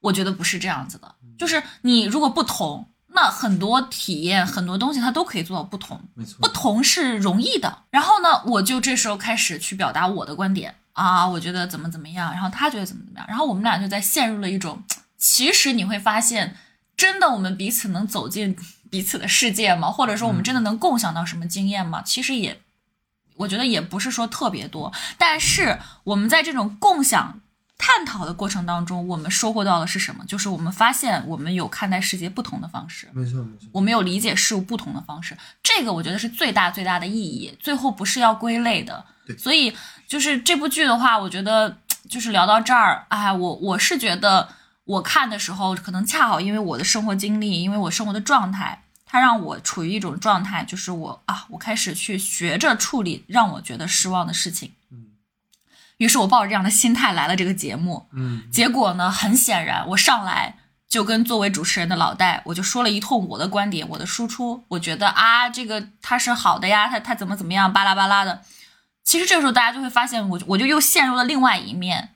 我觉得不是这样子的。就是你如果不同，那很多体验、很多东西它都可以做到不同。没错不，同是容易的。然后呢，我就这时候开始去表达我的观点啊，我觉得怎么怎么样，然后他觉得怎么怎么样，然后我们俩就在陷入了一种，其实你会发现，真的我们彼此能走进彼此的世界吗？或者说我们真的能共享到什么经验吗？其实也，我觉得也不是说特别多，但是我们在这种共享。探讨的过程当中，我们收获到的是什么？就是我们发现我们有看待世界不同的方式。没错，没错。我们有理解事物不同的方式，这个我觉得是最大最大的意义。最后不是要归类的对，所以就是这部剧的话，我觉得就是聊到这儿，哎，我我是觉得我看的时候，可能恰好因为我的生活经历，因为我生活的状态，它让我处于一种状态，就是我啊，我开始去学着处理让我觉得失望的事情。嗯于是我抱着这样的心态来了这个节目，嗯结果呢，很显然，我上来就跟作为主持人的老戴，我就说了一通我的观点，我的输出。我觉得啊，这个他是好的呀，他他怎么怎么样，巴拉巴拉的。其实这个时候大家就会发现，我我就又陷入了另外一面，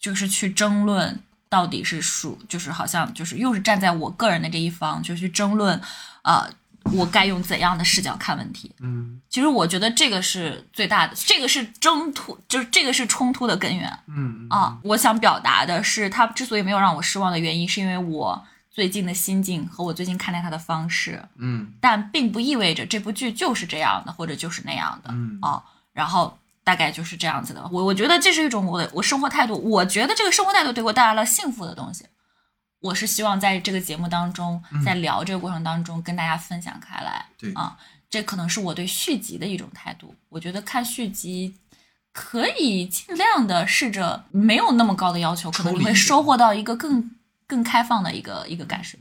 就是去争论到底是属，就是好像就是又是站在我个人的这一方，就去争论，呃，我该用怎样的视角看问题。嗯其实我觉得这个是最大的，这个是争突，就是这个是冲突的根源。嗯啊，我想表达的是，他之所以没有让我失望的原因，是因为我最近的心境和我最近看待他的方式，嗯但并不意味着这部剧就是这样的，或者就是那样的嗯啊。然后大概就是这样子的。我我觉得这是一种我的我生活态度，我觉得这个生活态度对我带来了幸福的东西。我是希望在这个节目当中，在聊这个过程当中跟大家分享开来。对啊，这可能是我对续集的一种态度。我觉得看续集可以尽量的试着没有那么高的要求，可能你会收获到一个更更开放的一个一个感受。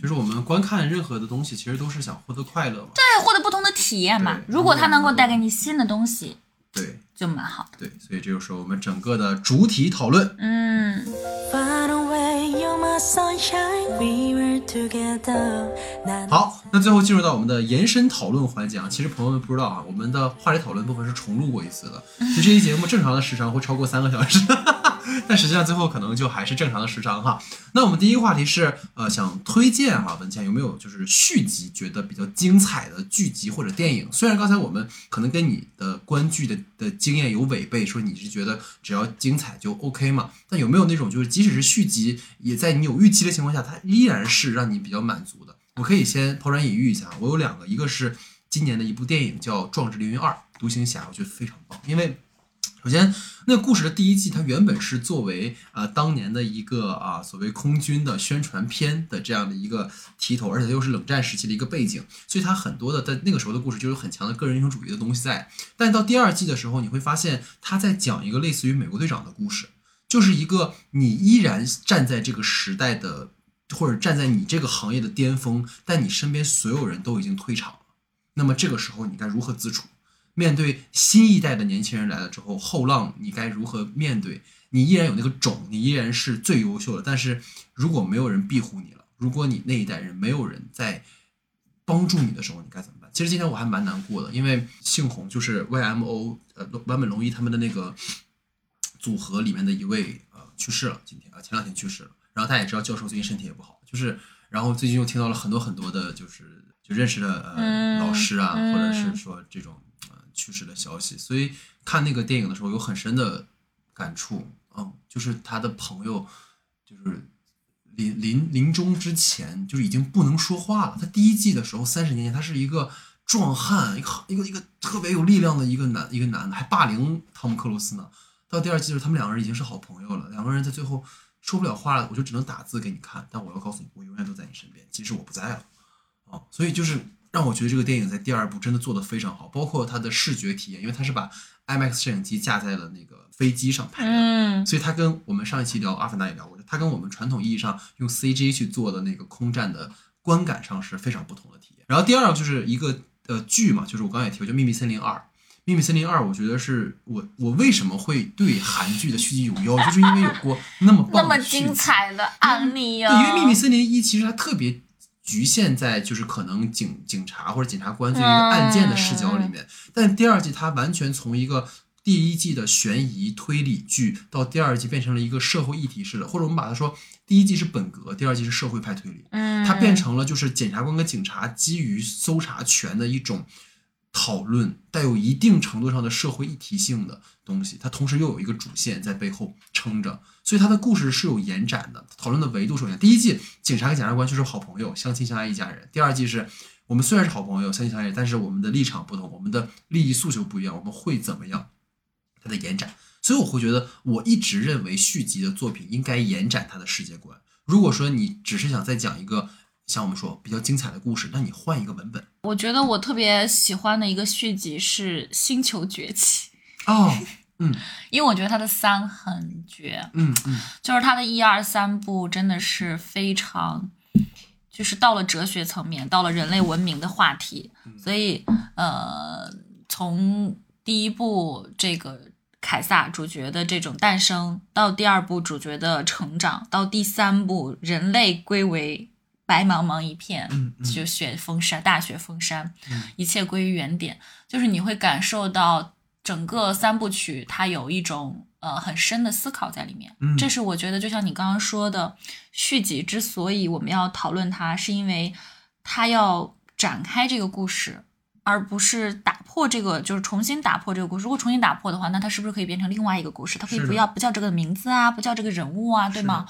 就是我们观看任何的东西，其实都是想获得快乐嘛。对，获得不同的体验嘛。如果它能够带给你新的东西，对就蛮好的。对，所以这就是我们整个的主体讨论。嗯，好，那最后进入到我们的延伸讨论环节啊。其实朋友们不知道啊，我们的话题讨论部分是重录过一次的。就这期节目正常的时长会超过三个小时，但实际上最后可能就还是正常的时长哈。那我们第一个话题是呃，想推荐哈，文倩有没有就是续集觉得比较精彩的剧集或者电影？虽然刚才我们可能跟你的观剧的的经验有违背，说你是觉得只要精彩就 OK 嘛，但有没有那种就是即使是续集，也在你有预期的情况下，它依然是让你比较满足的？我可以先抛砖引玉一下，我有两个，一个是今年的一部电影叫《壮志凌云二：独行侠》，我觉得非常棒，因为首先，那个故事的第一季，它原本是作为呃当年的一个啊所谓空军的宣传片的这样的一个题头，而且又是冷战时期的一个背景，所以它很多的在那个时候的故事就有很强的个人英雄主义的东西在。但到第二季的时候，你会发现他在讲一个类似于美国队长的故事，就是一个你依然站在这个时代的，或者站在你这个行业的巅峰，但你身边所有人都已经退场了。那么这个时候你该如何自处？面对新一代的年轻人来了之后，后浪你该如何面对？你依然有那个种，你依然是最优秀的，但是如果没有人庇护你了，如果你那一代人没有人在帮助你的时候，你该怎么办？其实今天我还蛮难过的，因为幸红就是 YMO 呃坂本龙一他们的那个组合里面的一位呃去世了，今天啊前两天去世了。然后大家也知道教授最近身体也不好，就是然后最近又听到了很多很多的，就是就认识的呃、嗯老师啊，嗯或者是说这种呃去世的消息，所以看那个电影的时候有很深的感触，嗯，就是他的朋友就是临临临终之前就是已经不能说话了。他第一季的时候三十年前他是一个壮汉，一个一个一个特别有力量的一个男一个男的，还霸凌汤姆克鲁斯呢。到第二季的时候他们两个人已经是好朋友了，两个人在最后说不了话了，我就只能打字给你看，但我要告诉你，我永远都在你身边，即使我不在了。啊，所以就是让我觉得这个电影在第二部真的做得非常好，包括它的视觉体验，因为它是把 IMAX 摄影机架在了那个飞机上拍的，嗯所以它跟我们上一期聊《阿凡达》也聊过，它跟我们传统意义上用 CG 去做的那个空战的观感上是非常不同的体验。然后第二个就是一个呃剧嘛，就是我刚才也提过，叫《秘密森林二》。《秘密森林二》，我觉得是我我为什么会对韩剧的续集有要求，就是因为有过那么棒那么的精彩的案例对，啊！因为《秘密森林一》其实它特别局限在就是可能警警察或者检察官对一个案件的视角里面，但第二季它完全从一个第一季的悬疑推理剧到第二季变成了一个社会议题式的，或者我们把它说第一季是本格，第二季是社会派推理，嗯，它变成了就是检察官跟警察基于搜查权的一种讨论，带有一定程度上的社会议题性的东西。它同时又有一个主线在背后撑着，所以它的故事是有延展的，讨论的维度是有延。第一季警察和检察官就是好朋友，相亲相爱一家人；第二季是我们虽然是好朋友，相亲相爱，但是我们的立场不同，我们的利益诉求不一样，我们会怎么样？它的延展。所以我会觉得，我一直认为续集的作品应该延展它的世界观。如果说你只是想再讲一个像我们说比较精彩的故事，那你换一个文本我觉得我特别喜欢的一个续集是《星球崛起》，哦，因为我觉得他的三很绝，嗯嗯，就是他的一二三部真的是非常，就是到了哲学层面，到了人类文明的话题，所以呃，从第一部这个凯撒主角的这种诞生，到第二部主角的成长，到第三部人类归为白茫茫一片，嗯嗯。就雪封山，大雪封山，一切归于原点，就是你会感受到整个三部曲它有一种呃很深的思考在里面。嗯这是我觉得，就像你刚刚说的，续集之所以我们要讨论它，是因为它要展开这个故事。而不是打破这个，就是重新打破这个故事。如果重新打破的话，那它是不是可以变成另外一个故事？它可以不要不叫这个名字啊，不叫这个人物啊，对吗？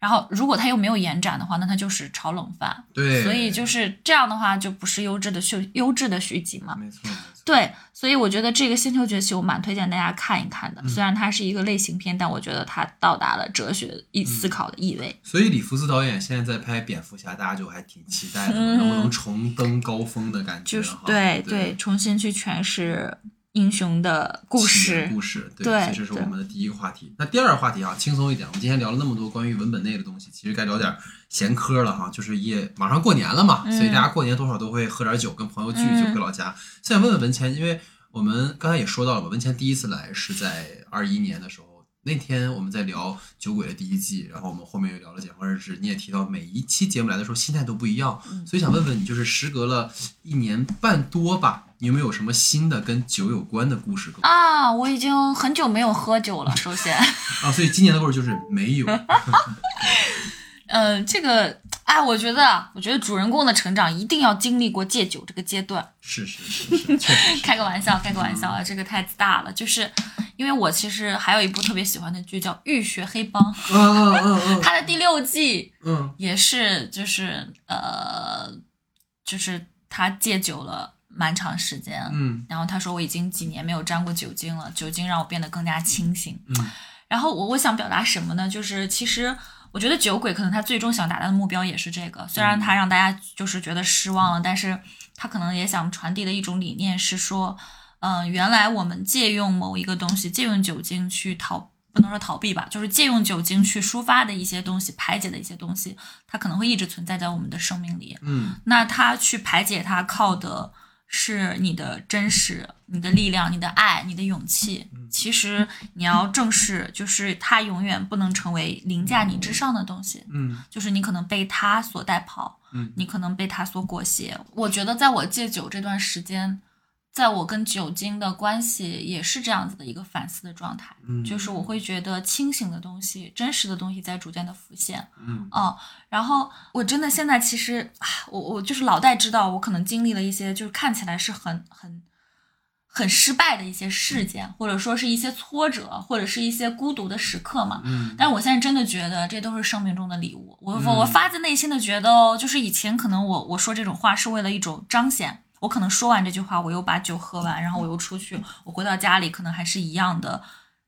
然后，如果它又没有延展的话，那它就是炒冷饭。对，所以就是这样的话，就不是优质的续优质的续集嘛。没错没错，对，所以我觉得这个《星球崛起》我蛮推荐大家看一看的。嗯虽然它是一个类型片，但我觉得它到达了哲学嗯意思考的意味。所以李福斯导演现在在拍蝙蝠侠，大家就还挺期待的，嗯能不能重登高峰的感觉就是哈？对对，重新去诠释英雄的故事。故事，对，对这是我们的第一个话题。那第二个话题啊，轻松一点。我们今天聊了那么多关于文本内的东西，其实该聊点闲嗑了哈。就是也马上过年了嘛，嗯所以大家过年多少都会喝点酒，跟朋友聚一聚，嗯回老家。现在问问文谦，因为我们刚才也说到了吧，文谦第一次来是在二一年的时候。那天我们在聊《酒鬼》的第一季，然后我们后面又聊了《解放日志》，你也提到每一期节目来的时候心态都不一样，嗯所以想问问你，就是时隔了一年半多吧，你有没有什么新的跟酒有关的故事啊，我已经很久没有喝酒了。首先，啊，所以今年的故事就是没有。呃，这个，哎，我觉得啊，我觉得主人公的成长一定要经历过戒酒这个阶段。是是是是，是。开个玩笑，开个玩笑啊，这个太自大了。就是因为我其实还有一部特别喜欢的剧叫《浴血黑帮》，嗯嗯嗯嗯它的第六季嗯也是就是呃，就是他戒酒了蛮长时间，嗯然后他说我已经几年没有沾过酒精了，酒精让我变得更加清醒。嗯然后我我想表达什么呢？就是其实我觉得酒鬼可能他最终想达到的目标也是这个，虽然他让大家就是觉得失望了，但是他可能也想传递的一种理念是说，嗯、原来我们借用某一个东西，借用酒精去逃。不能说逃避吧，就是借用酒精去抒发的一些东西，排解的一些东西，它可能会一直存在在我们的生命里。嗯那它去排解它，靠的是你的真实、你的力量、你的爱、你的勇气。其实你要正视，就是它永远不能成为凌驾你之上的东西。嗯就是你可能被它所带跑，嗯你可能被它所裹挟。我觉得在我戒酒这段时间，在我跟酒精的关系也是这样子的一个反思的状态，嗯就是我会觉得清醒的东西、真实的东西在逐渐的浮现。嗯哦，然后我真的现在其实，啊我我就是老戴知道，我可能经历了一些就是看起来是很很很失败的一些事件，或者说是一些挫折，或者是一些孤独的时刻嘛。嗯但是我现在真的觉得这都是生命中的礼物。我嗯我我发自内心的觉得哦，就是以前可能我我说这种话是为了一种彰显，我可能说完这句话，我又把酒喝完，然后我又出去，我回到家里可能还是一样的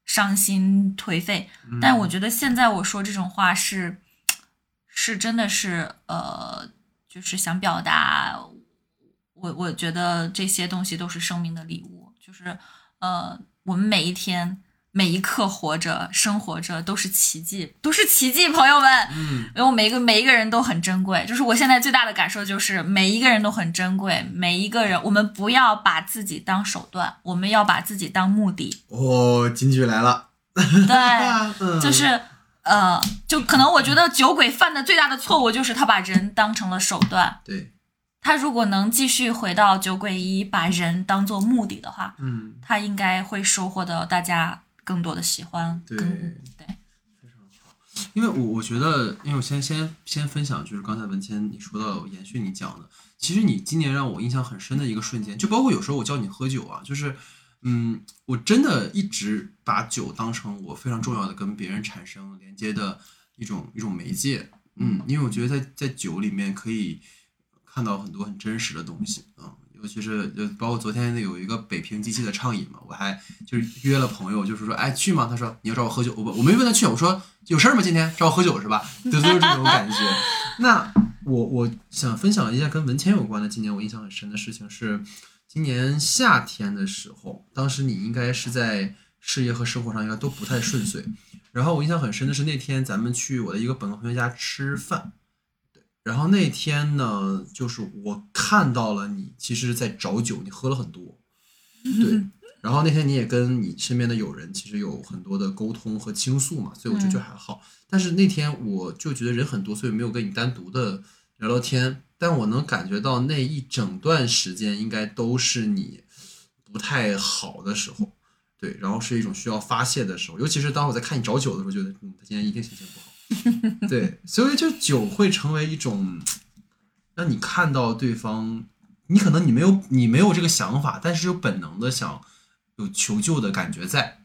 伤心颓废。但我觉得现在我说这种话是，是真的是呃，就是想表达，我我觉得这些东西都是生命的礼物，就是呃，我们每一天。每一刻活着、生活着都是奇迹，都是奇迹，朋友们。嗯，因为每一个每一个人都很珍贵，就是我现在最大的感受就是每一个人都很珍贵，每一个人，我们不要把自己当手段，我们要把自己当目的。哦，金句来了，对，嗯就是呃，就可能我觉得酒鬼犯的最大的错误就是他把人当成了手段。对，他如果能继续回到酒鬼一，把人当做目的的话，嗯，他应该会收获到大家更多的喜欢。对对，非常好。因为我我觉得，因为我先先先分享，就是刚才文谦你说到延续你讲的，其实你今年让我印象很深的一个瞬间，就包括有时候我叫你喝酒啊，就是，嗯，我真的一直把酒当成我非常重要的跟别人产生连接的一种一种媒介，嗯，因为我觉得在在酒里面可以看到很多很真实的东西啊。尤其是就包括昨天有一个北平机器的畅饮嘛，我还就是约了朋友，就是说哎去吗？他说你要找我喝酒，我我没问他去，我说有事儿吗？今天找我喝酒是吧？就就是这种感觉。那我我想分享一下跟文谦有关的，今年我印象很深的事情是，今年夏天的时候，当时你应该是在事业和生活上应该都不太顺遂。然后我印象很深的是那天咱们去我的一个本科同学家吃饭，然后那天呢，就是我看到了你其实在找酒，你喝了很多，对。然后那天你也跟你身边的友人其实有很多的沟通和倾诉嘛，所以我就觉得还好。但是那天我就觉得人很多，所以没有跟你单独的聊聊天。但我能感觉到那一整段时间应该都是你不太好的时候，对，然后是一种需要发泄的时候。尤其是当我在看你找酒的时候，觉得嗯，他今天一定心情不好。对，所以就酒会成为一种让你看到对方，你可能你没有你没有这个想法，但是有本能的想有求救的感觉在。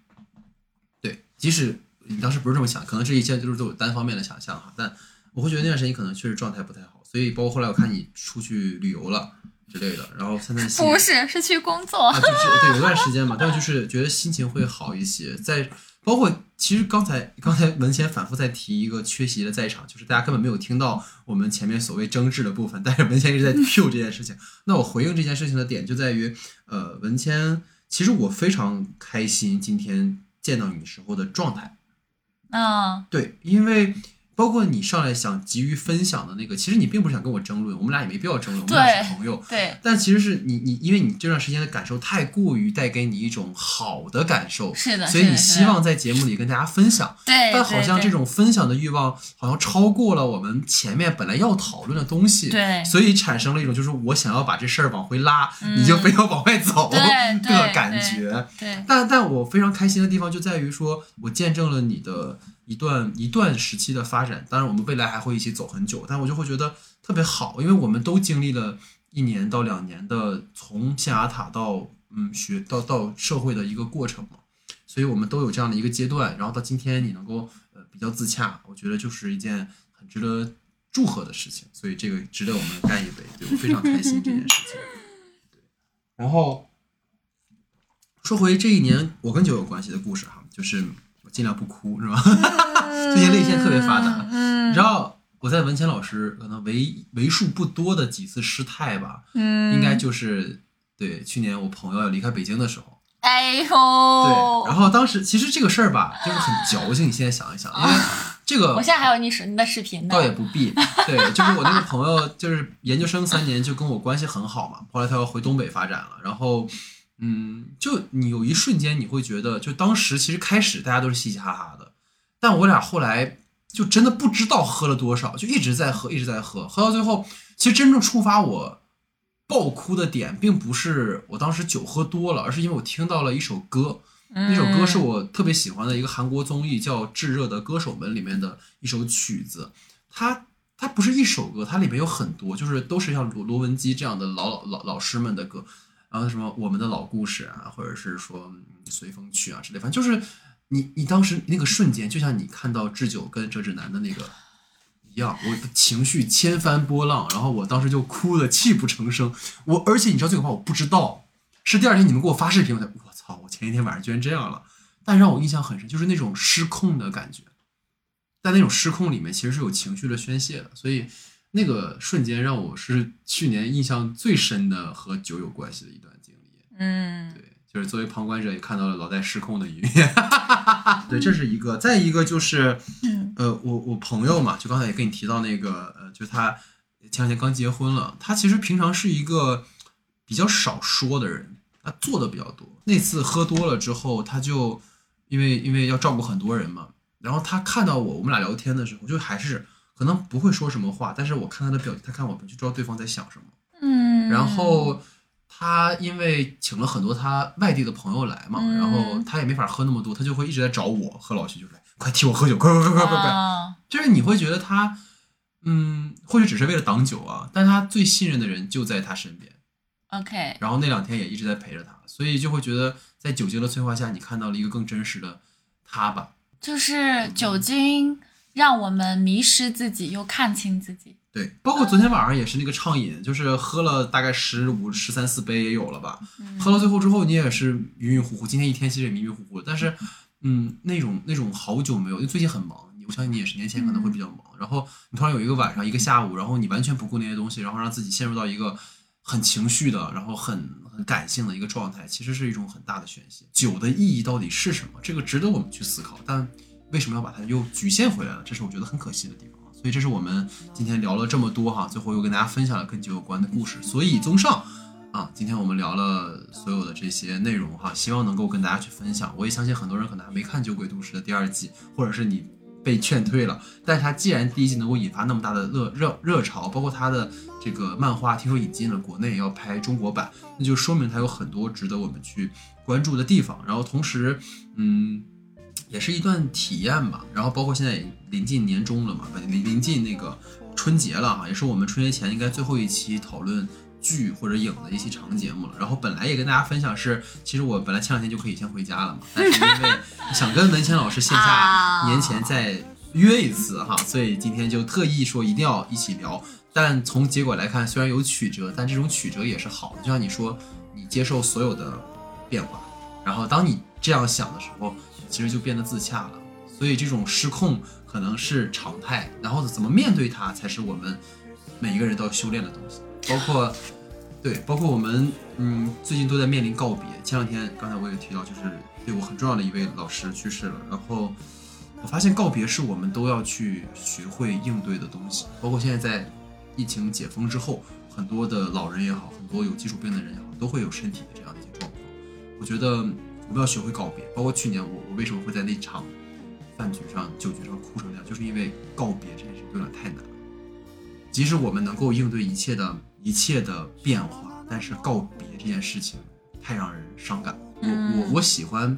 对，即使你当时不是这么想，可能这一切就是都有单方面的想象哈，但我会觉得那段时间你可能确实状态不太好，所以包括后来我看你出去旅游了之类的，然后散散心。不是，是去工作。啊，就是对，有段时间嘛，但就是觉得心情会好一些。在包括其实刚才 刚才文谦反复在提一个缺席的在场，就是大家根本没有听到我们前面所谓争执的部分，但是文谦一直在 Q 这件事情。那我回应这件事情的点就在于，呃，文谦，其实我非常开心今天见到你时候的状态。啊，对，因为包括你上来想急于分享的那个，其实你并不是想跟我争论，我们俩也没必要争论，我们俩是朋友。对，但其实是你你，因为你这段时间的感受太过于带给你一种好的感受，是的，所以你希望在节目里跟大家分享。对，但好像这种分享的欲望，好像超过了我们前面本来要讨论的东西，对所以产生了一种就是我想要把这事儿往回拉，你就非要往外走对的对 感对觉。对但但我非常开心的地方就在于说，我见证了你的一段一段时期的发展。当然，我们未来还会一起走很久，但我就会觉得特别好，因为我们都经历了一年到两年的从象牙塔到嗯学到到社会的一个过程嘛，所以我们都有这样的一个阶段。然后到今天你能够呃比较自洽，我觉得就是一件很值得祝贺的事情。所以这个值得我们干一杯，对我非常开心这件事情。对，然后说回这一年我跟酒有关系的故事哈，就是尽量不哭是吧？最近泪腺特别发达，嗯你知道我在文谦老师可能为为数不多的几次失态吧，嗯，应该就是对去年我朋友要离开北京的时候，哎呦，对，然后当时其实这个事儿吧，就是很矫情，你现在想一想，因为这个我现在还有你视你的视频呢。倒，也不必，对，就是我那个朋友，就是研究生三年就跟我关系很好嘛，后来他要回东北发展了，然后，嗯，就你有一瞬间你会觉得，就当时其实开始大家都是嘻嘻哈哈的，但我俩后来就真的不知道喝了多少，就一直在喝，一直在喝，喝到最后，其实真正触发我爆哭的点，并不是我当时酒喝多了，而是因为我听到了一首歌，那首歌是我特别喜欢的一个韩国综艺叫《炙热的歌手们》里面的一首曲子，它它不是一首歌，它里面有很多，就是都是像罗罗文姬这样的老老老师们的歌，然后什么我们的老故事啊，或者是说随风去啊之类，反正就是你你当时那个瞬间，就像你看到智久跟折纸男的那个一样，我的情绪千帆波浪，然后我当时就哭的泣不成声，我而且你知道最可怕，我不知道。是第二天你们给我发视频，我才我操！我前一天晚上居然这样了，但让我印象很深，就是那种失控的感觉，在那种失控里面，其实是有情绪的宣泄的，所以那个瞬间让我是去年印象最深的和酒有关系的一段经历。嗯，对，就是作为旁观者也看到了老戴失控的一面。对，这是一个。再一个就是，呃，我我朋友嘛，就刚才也跟你提到那个，呃，就是他前两天刚结婚了。他其实平常是一个比较少说的人，他做的比较多。那次喝多了之后，他就因为因为要照顾很多人嘛，然后他看到我，我们俩聊天的时候，就还是可能不会说什么话，但是我看他的表情，他看我们就知道对方在想什么。嗯，然后他因为请了很多他外地的朋友来嘛，嗯然后他也没法喝那么多，他就会一直在找我和老徐，就来快替我喝酒，快快快快快快！啊就是你会觉得他，嗯，或许只是为了挡酒啊，但他最信任的人就在他身边，OK，然后那两天也一直在陪着他，所以就会觉得在酒精的催化下，你看到了一个更真实的他吧。就是酒精让我们迷失自己，又看清自己。对，包括昨天晚上也是那个畅饮，就是喝了大概十五、十三四杯也有了吧。喝到最后之后，你也是晕晕乎乎。今天一天其实也迷迷糊糊的，但是，嗯，那种那种好久没有，因为最近很忙，我相信你也是，年前可能会比较忙。然后你突然有一个晚上、一个下午，然后你完全不顾那些东西，然后让自己陷入到一个很情绪的，然后很很感性的一个状态，其实是一种很大的宣泄。酒的意义到底是什么？这个值得我们去思考，但为什么要把它又局限回来了？这是我觉得很可惜的地方。所以这是我们今天聊了这么多哈，最后又跟大家分享了跟酒有关的故事。所以综上啊，今天我们聊了所有的这些内容哈，希望能够跟大家去分享。我也相信很多人可能还没看《酒鬼都市》的第二季，或者是你被劝退了。但是它既然第一季能够引发那么大的热热热潮，包括它的这个漫画，听说引进了国内要拍中国版，那就说明它有很多值得我们去关注的地方。然后同时，嗯。也是一段体验吧。然后包括现在也临近年终了嘛，不临临近那个春节了哈，也是我们春节前应该最后一期讨论剧或者影的一期长节目了。然后本来也跟大家分享是，其实我本来前两天就可以先回家了嘛，但是因为想跟文谦老师线下啊年前再约一次哈，所以今天就特意说一定要一起聊。但从结果来看，虽然有曲折，但这种曲折也是好的。就像你说，你接受所有的变化，然后当你这样想的时候，其实就变得自洽了。所以这种失控可能是常态，然后怎么面对它，才是我们每一个人都要修炼的东西。包括对，包括我们嗯，最近都在面临告别。前两天刚才我也提到，就是对我很重要的一位老师去世了，然后我发现告别是我们都要去学会应对的东西。包括现在在疫情解封之后，很多的老人也好，很多有基础病的人也好，都会有身体的这样的一些状况。我觉得我们要学会告别。包括去年我我为什么会在那场饭局上、酒局上哭成那样，就是因为告别这件事有点太难了。即使我们能够应对一切的一切的变化，但是告别这件事情太让人伤感。我我我喜欢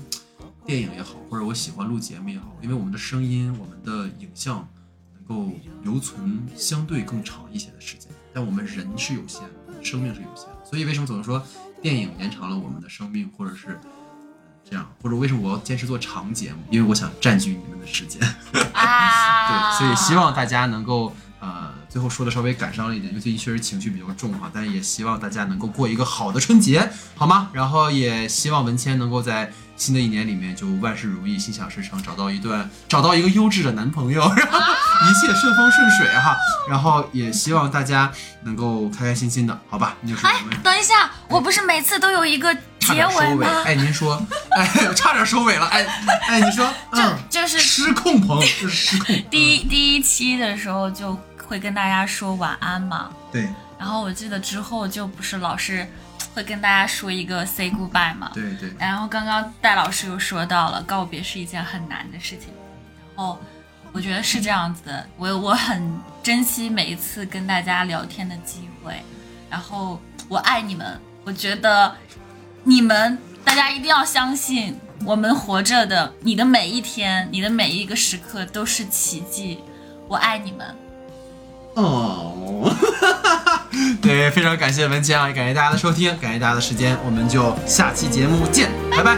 电影也好，或者我喜欢录节目也好，因为我们的声音、我们的影像能够留存相对更长一些的时间，但我们人是有限的，生命是有限的，所以为什么总是说电影延长了我们的生命，或者是呃这样，或者为什么我要坚持做长节目？因为我想占据你们的时间。啊，对，所以希望大家能够呃，最后说的稍微感伤了一点，因为最近确实情绪比较重哈，但是也希望大家能够过一个好的春节，好吗？然后也希望文谦能够在新的一年里面就万事如意，心想事成，找到一段找到一个优质的男朋友，然后一切顺风顺水哈。然后也希望大家能够开开心心的，好吧？那就是我们。等一下，我不是每次都有一个结差点收尾？哎，您说，哎，我 差点收尾了，哎，哎，你说，嗯，就是失控朋友，就 是失控，第一第一期的时候就会跟大家说晚安嘛，对。然后我记得之后就不是老是会跟大家说一个 say goodbye 嘛，对对。然后刚刚戴老师又说到了告别是一件很难的事情，然后我觉得是这样子的，我我很珍惜每一次跟大家聊天的机会，然后我爱你们，我觉得你们大家一定要相信，我们活着的你的每一天，你的每一个时刻都是奇迹，我爱你们。哦，对，非常感谢文杰啊，也感谢大家的收听，感谢大家的时间，我们就下期节目见，拜拜。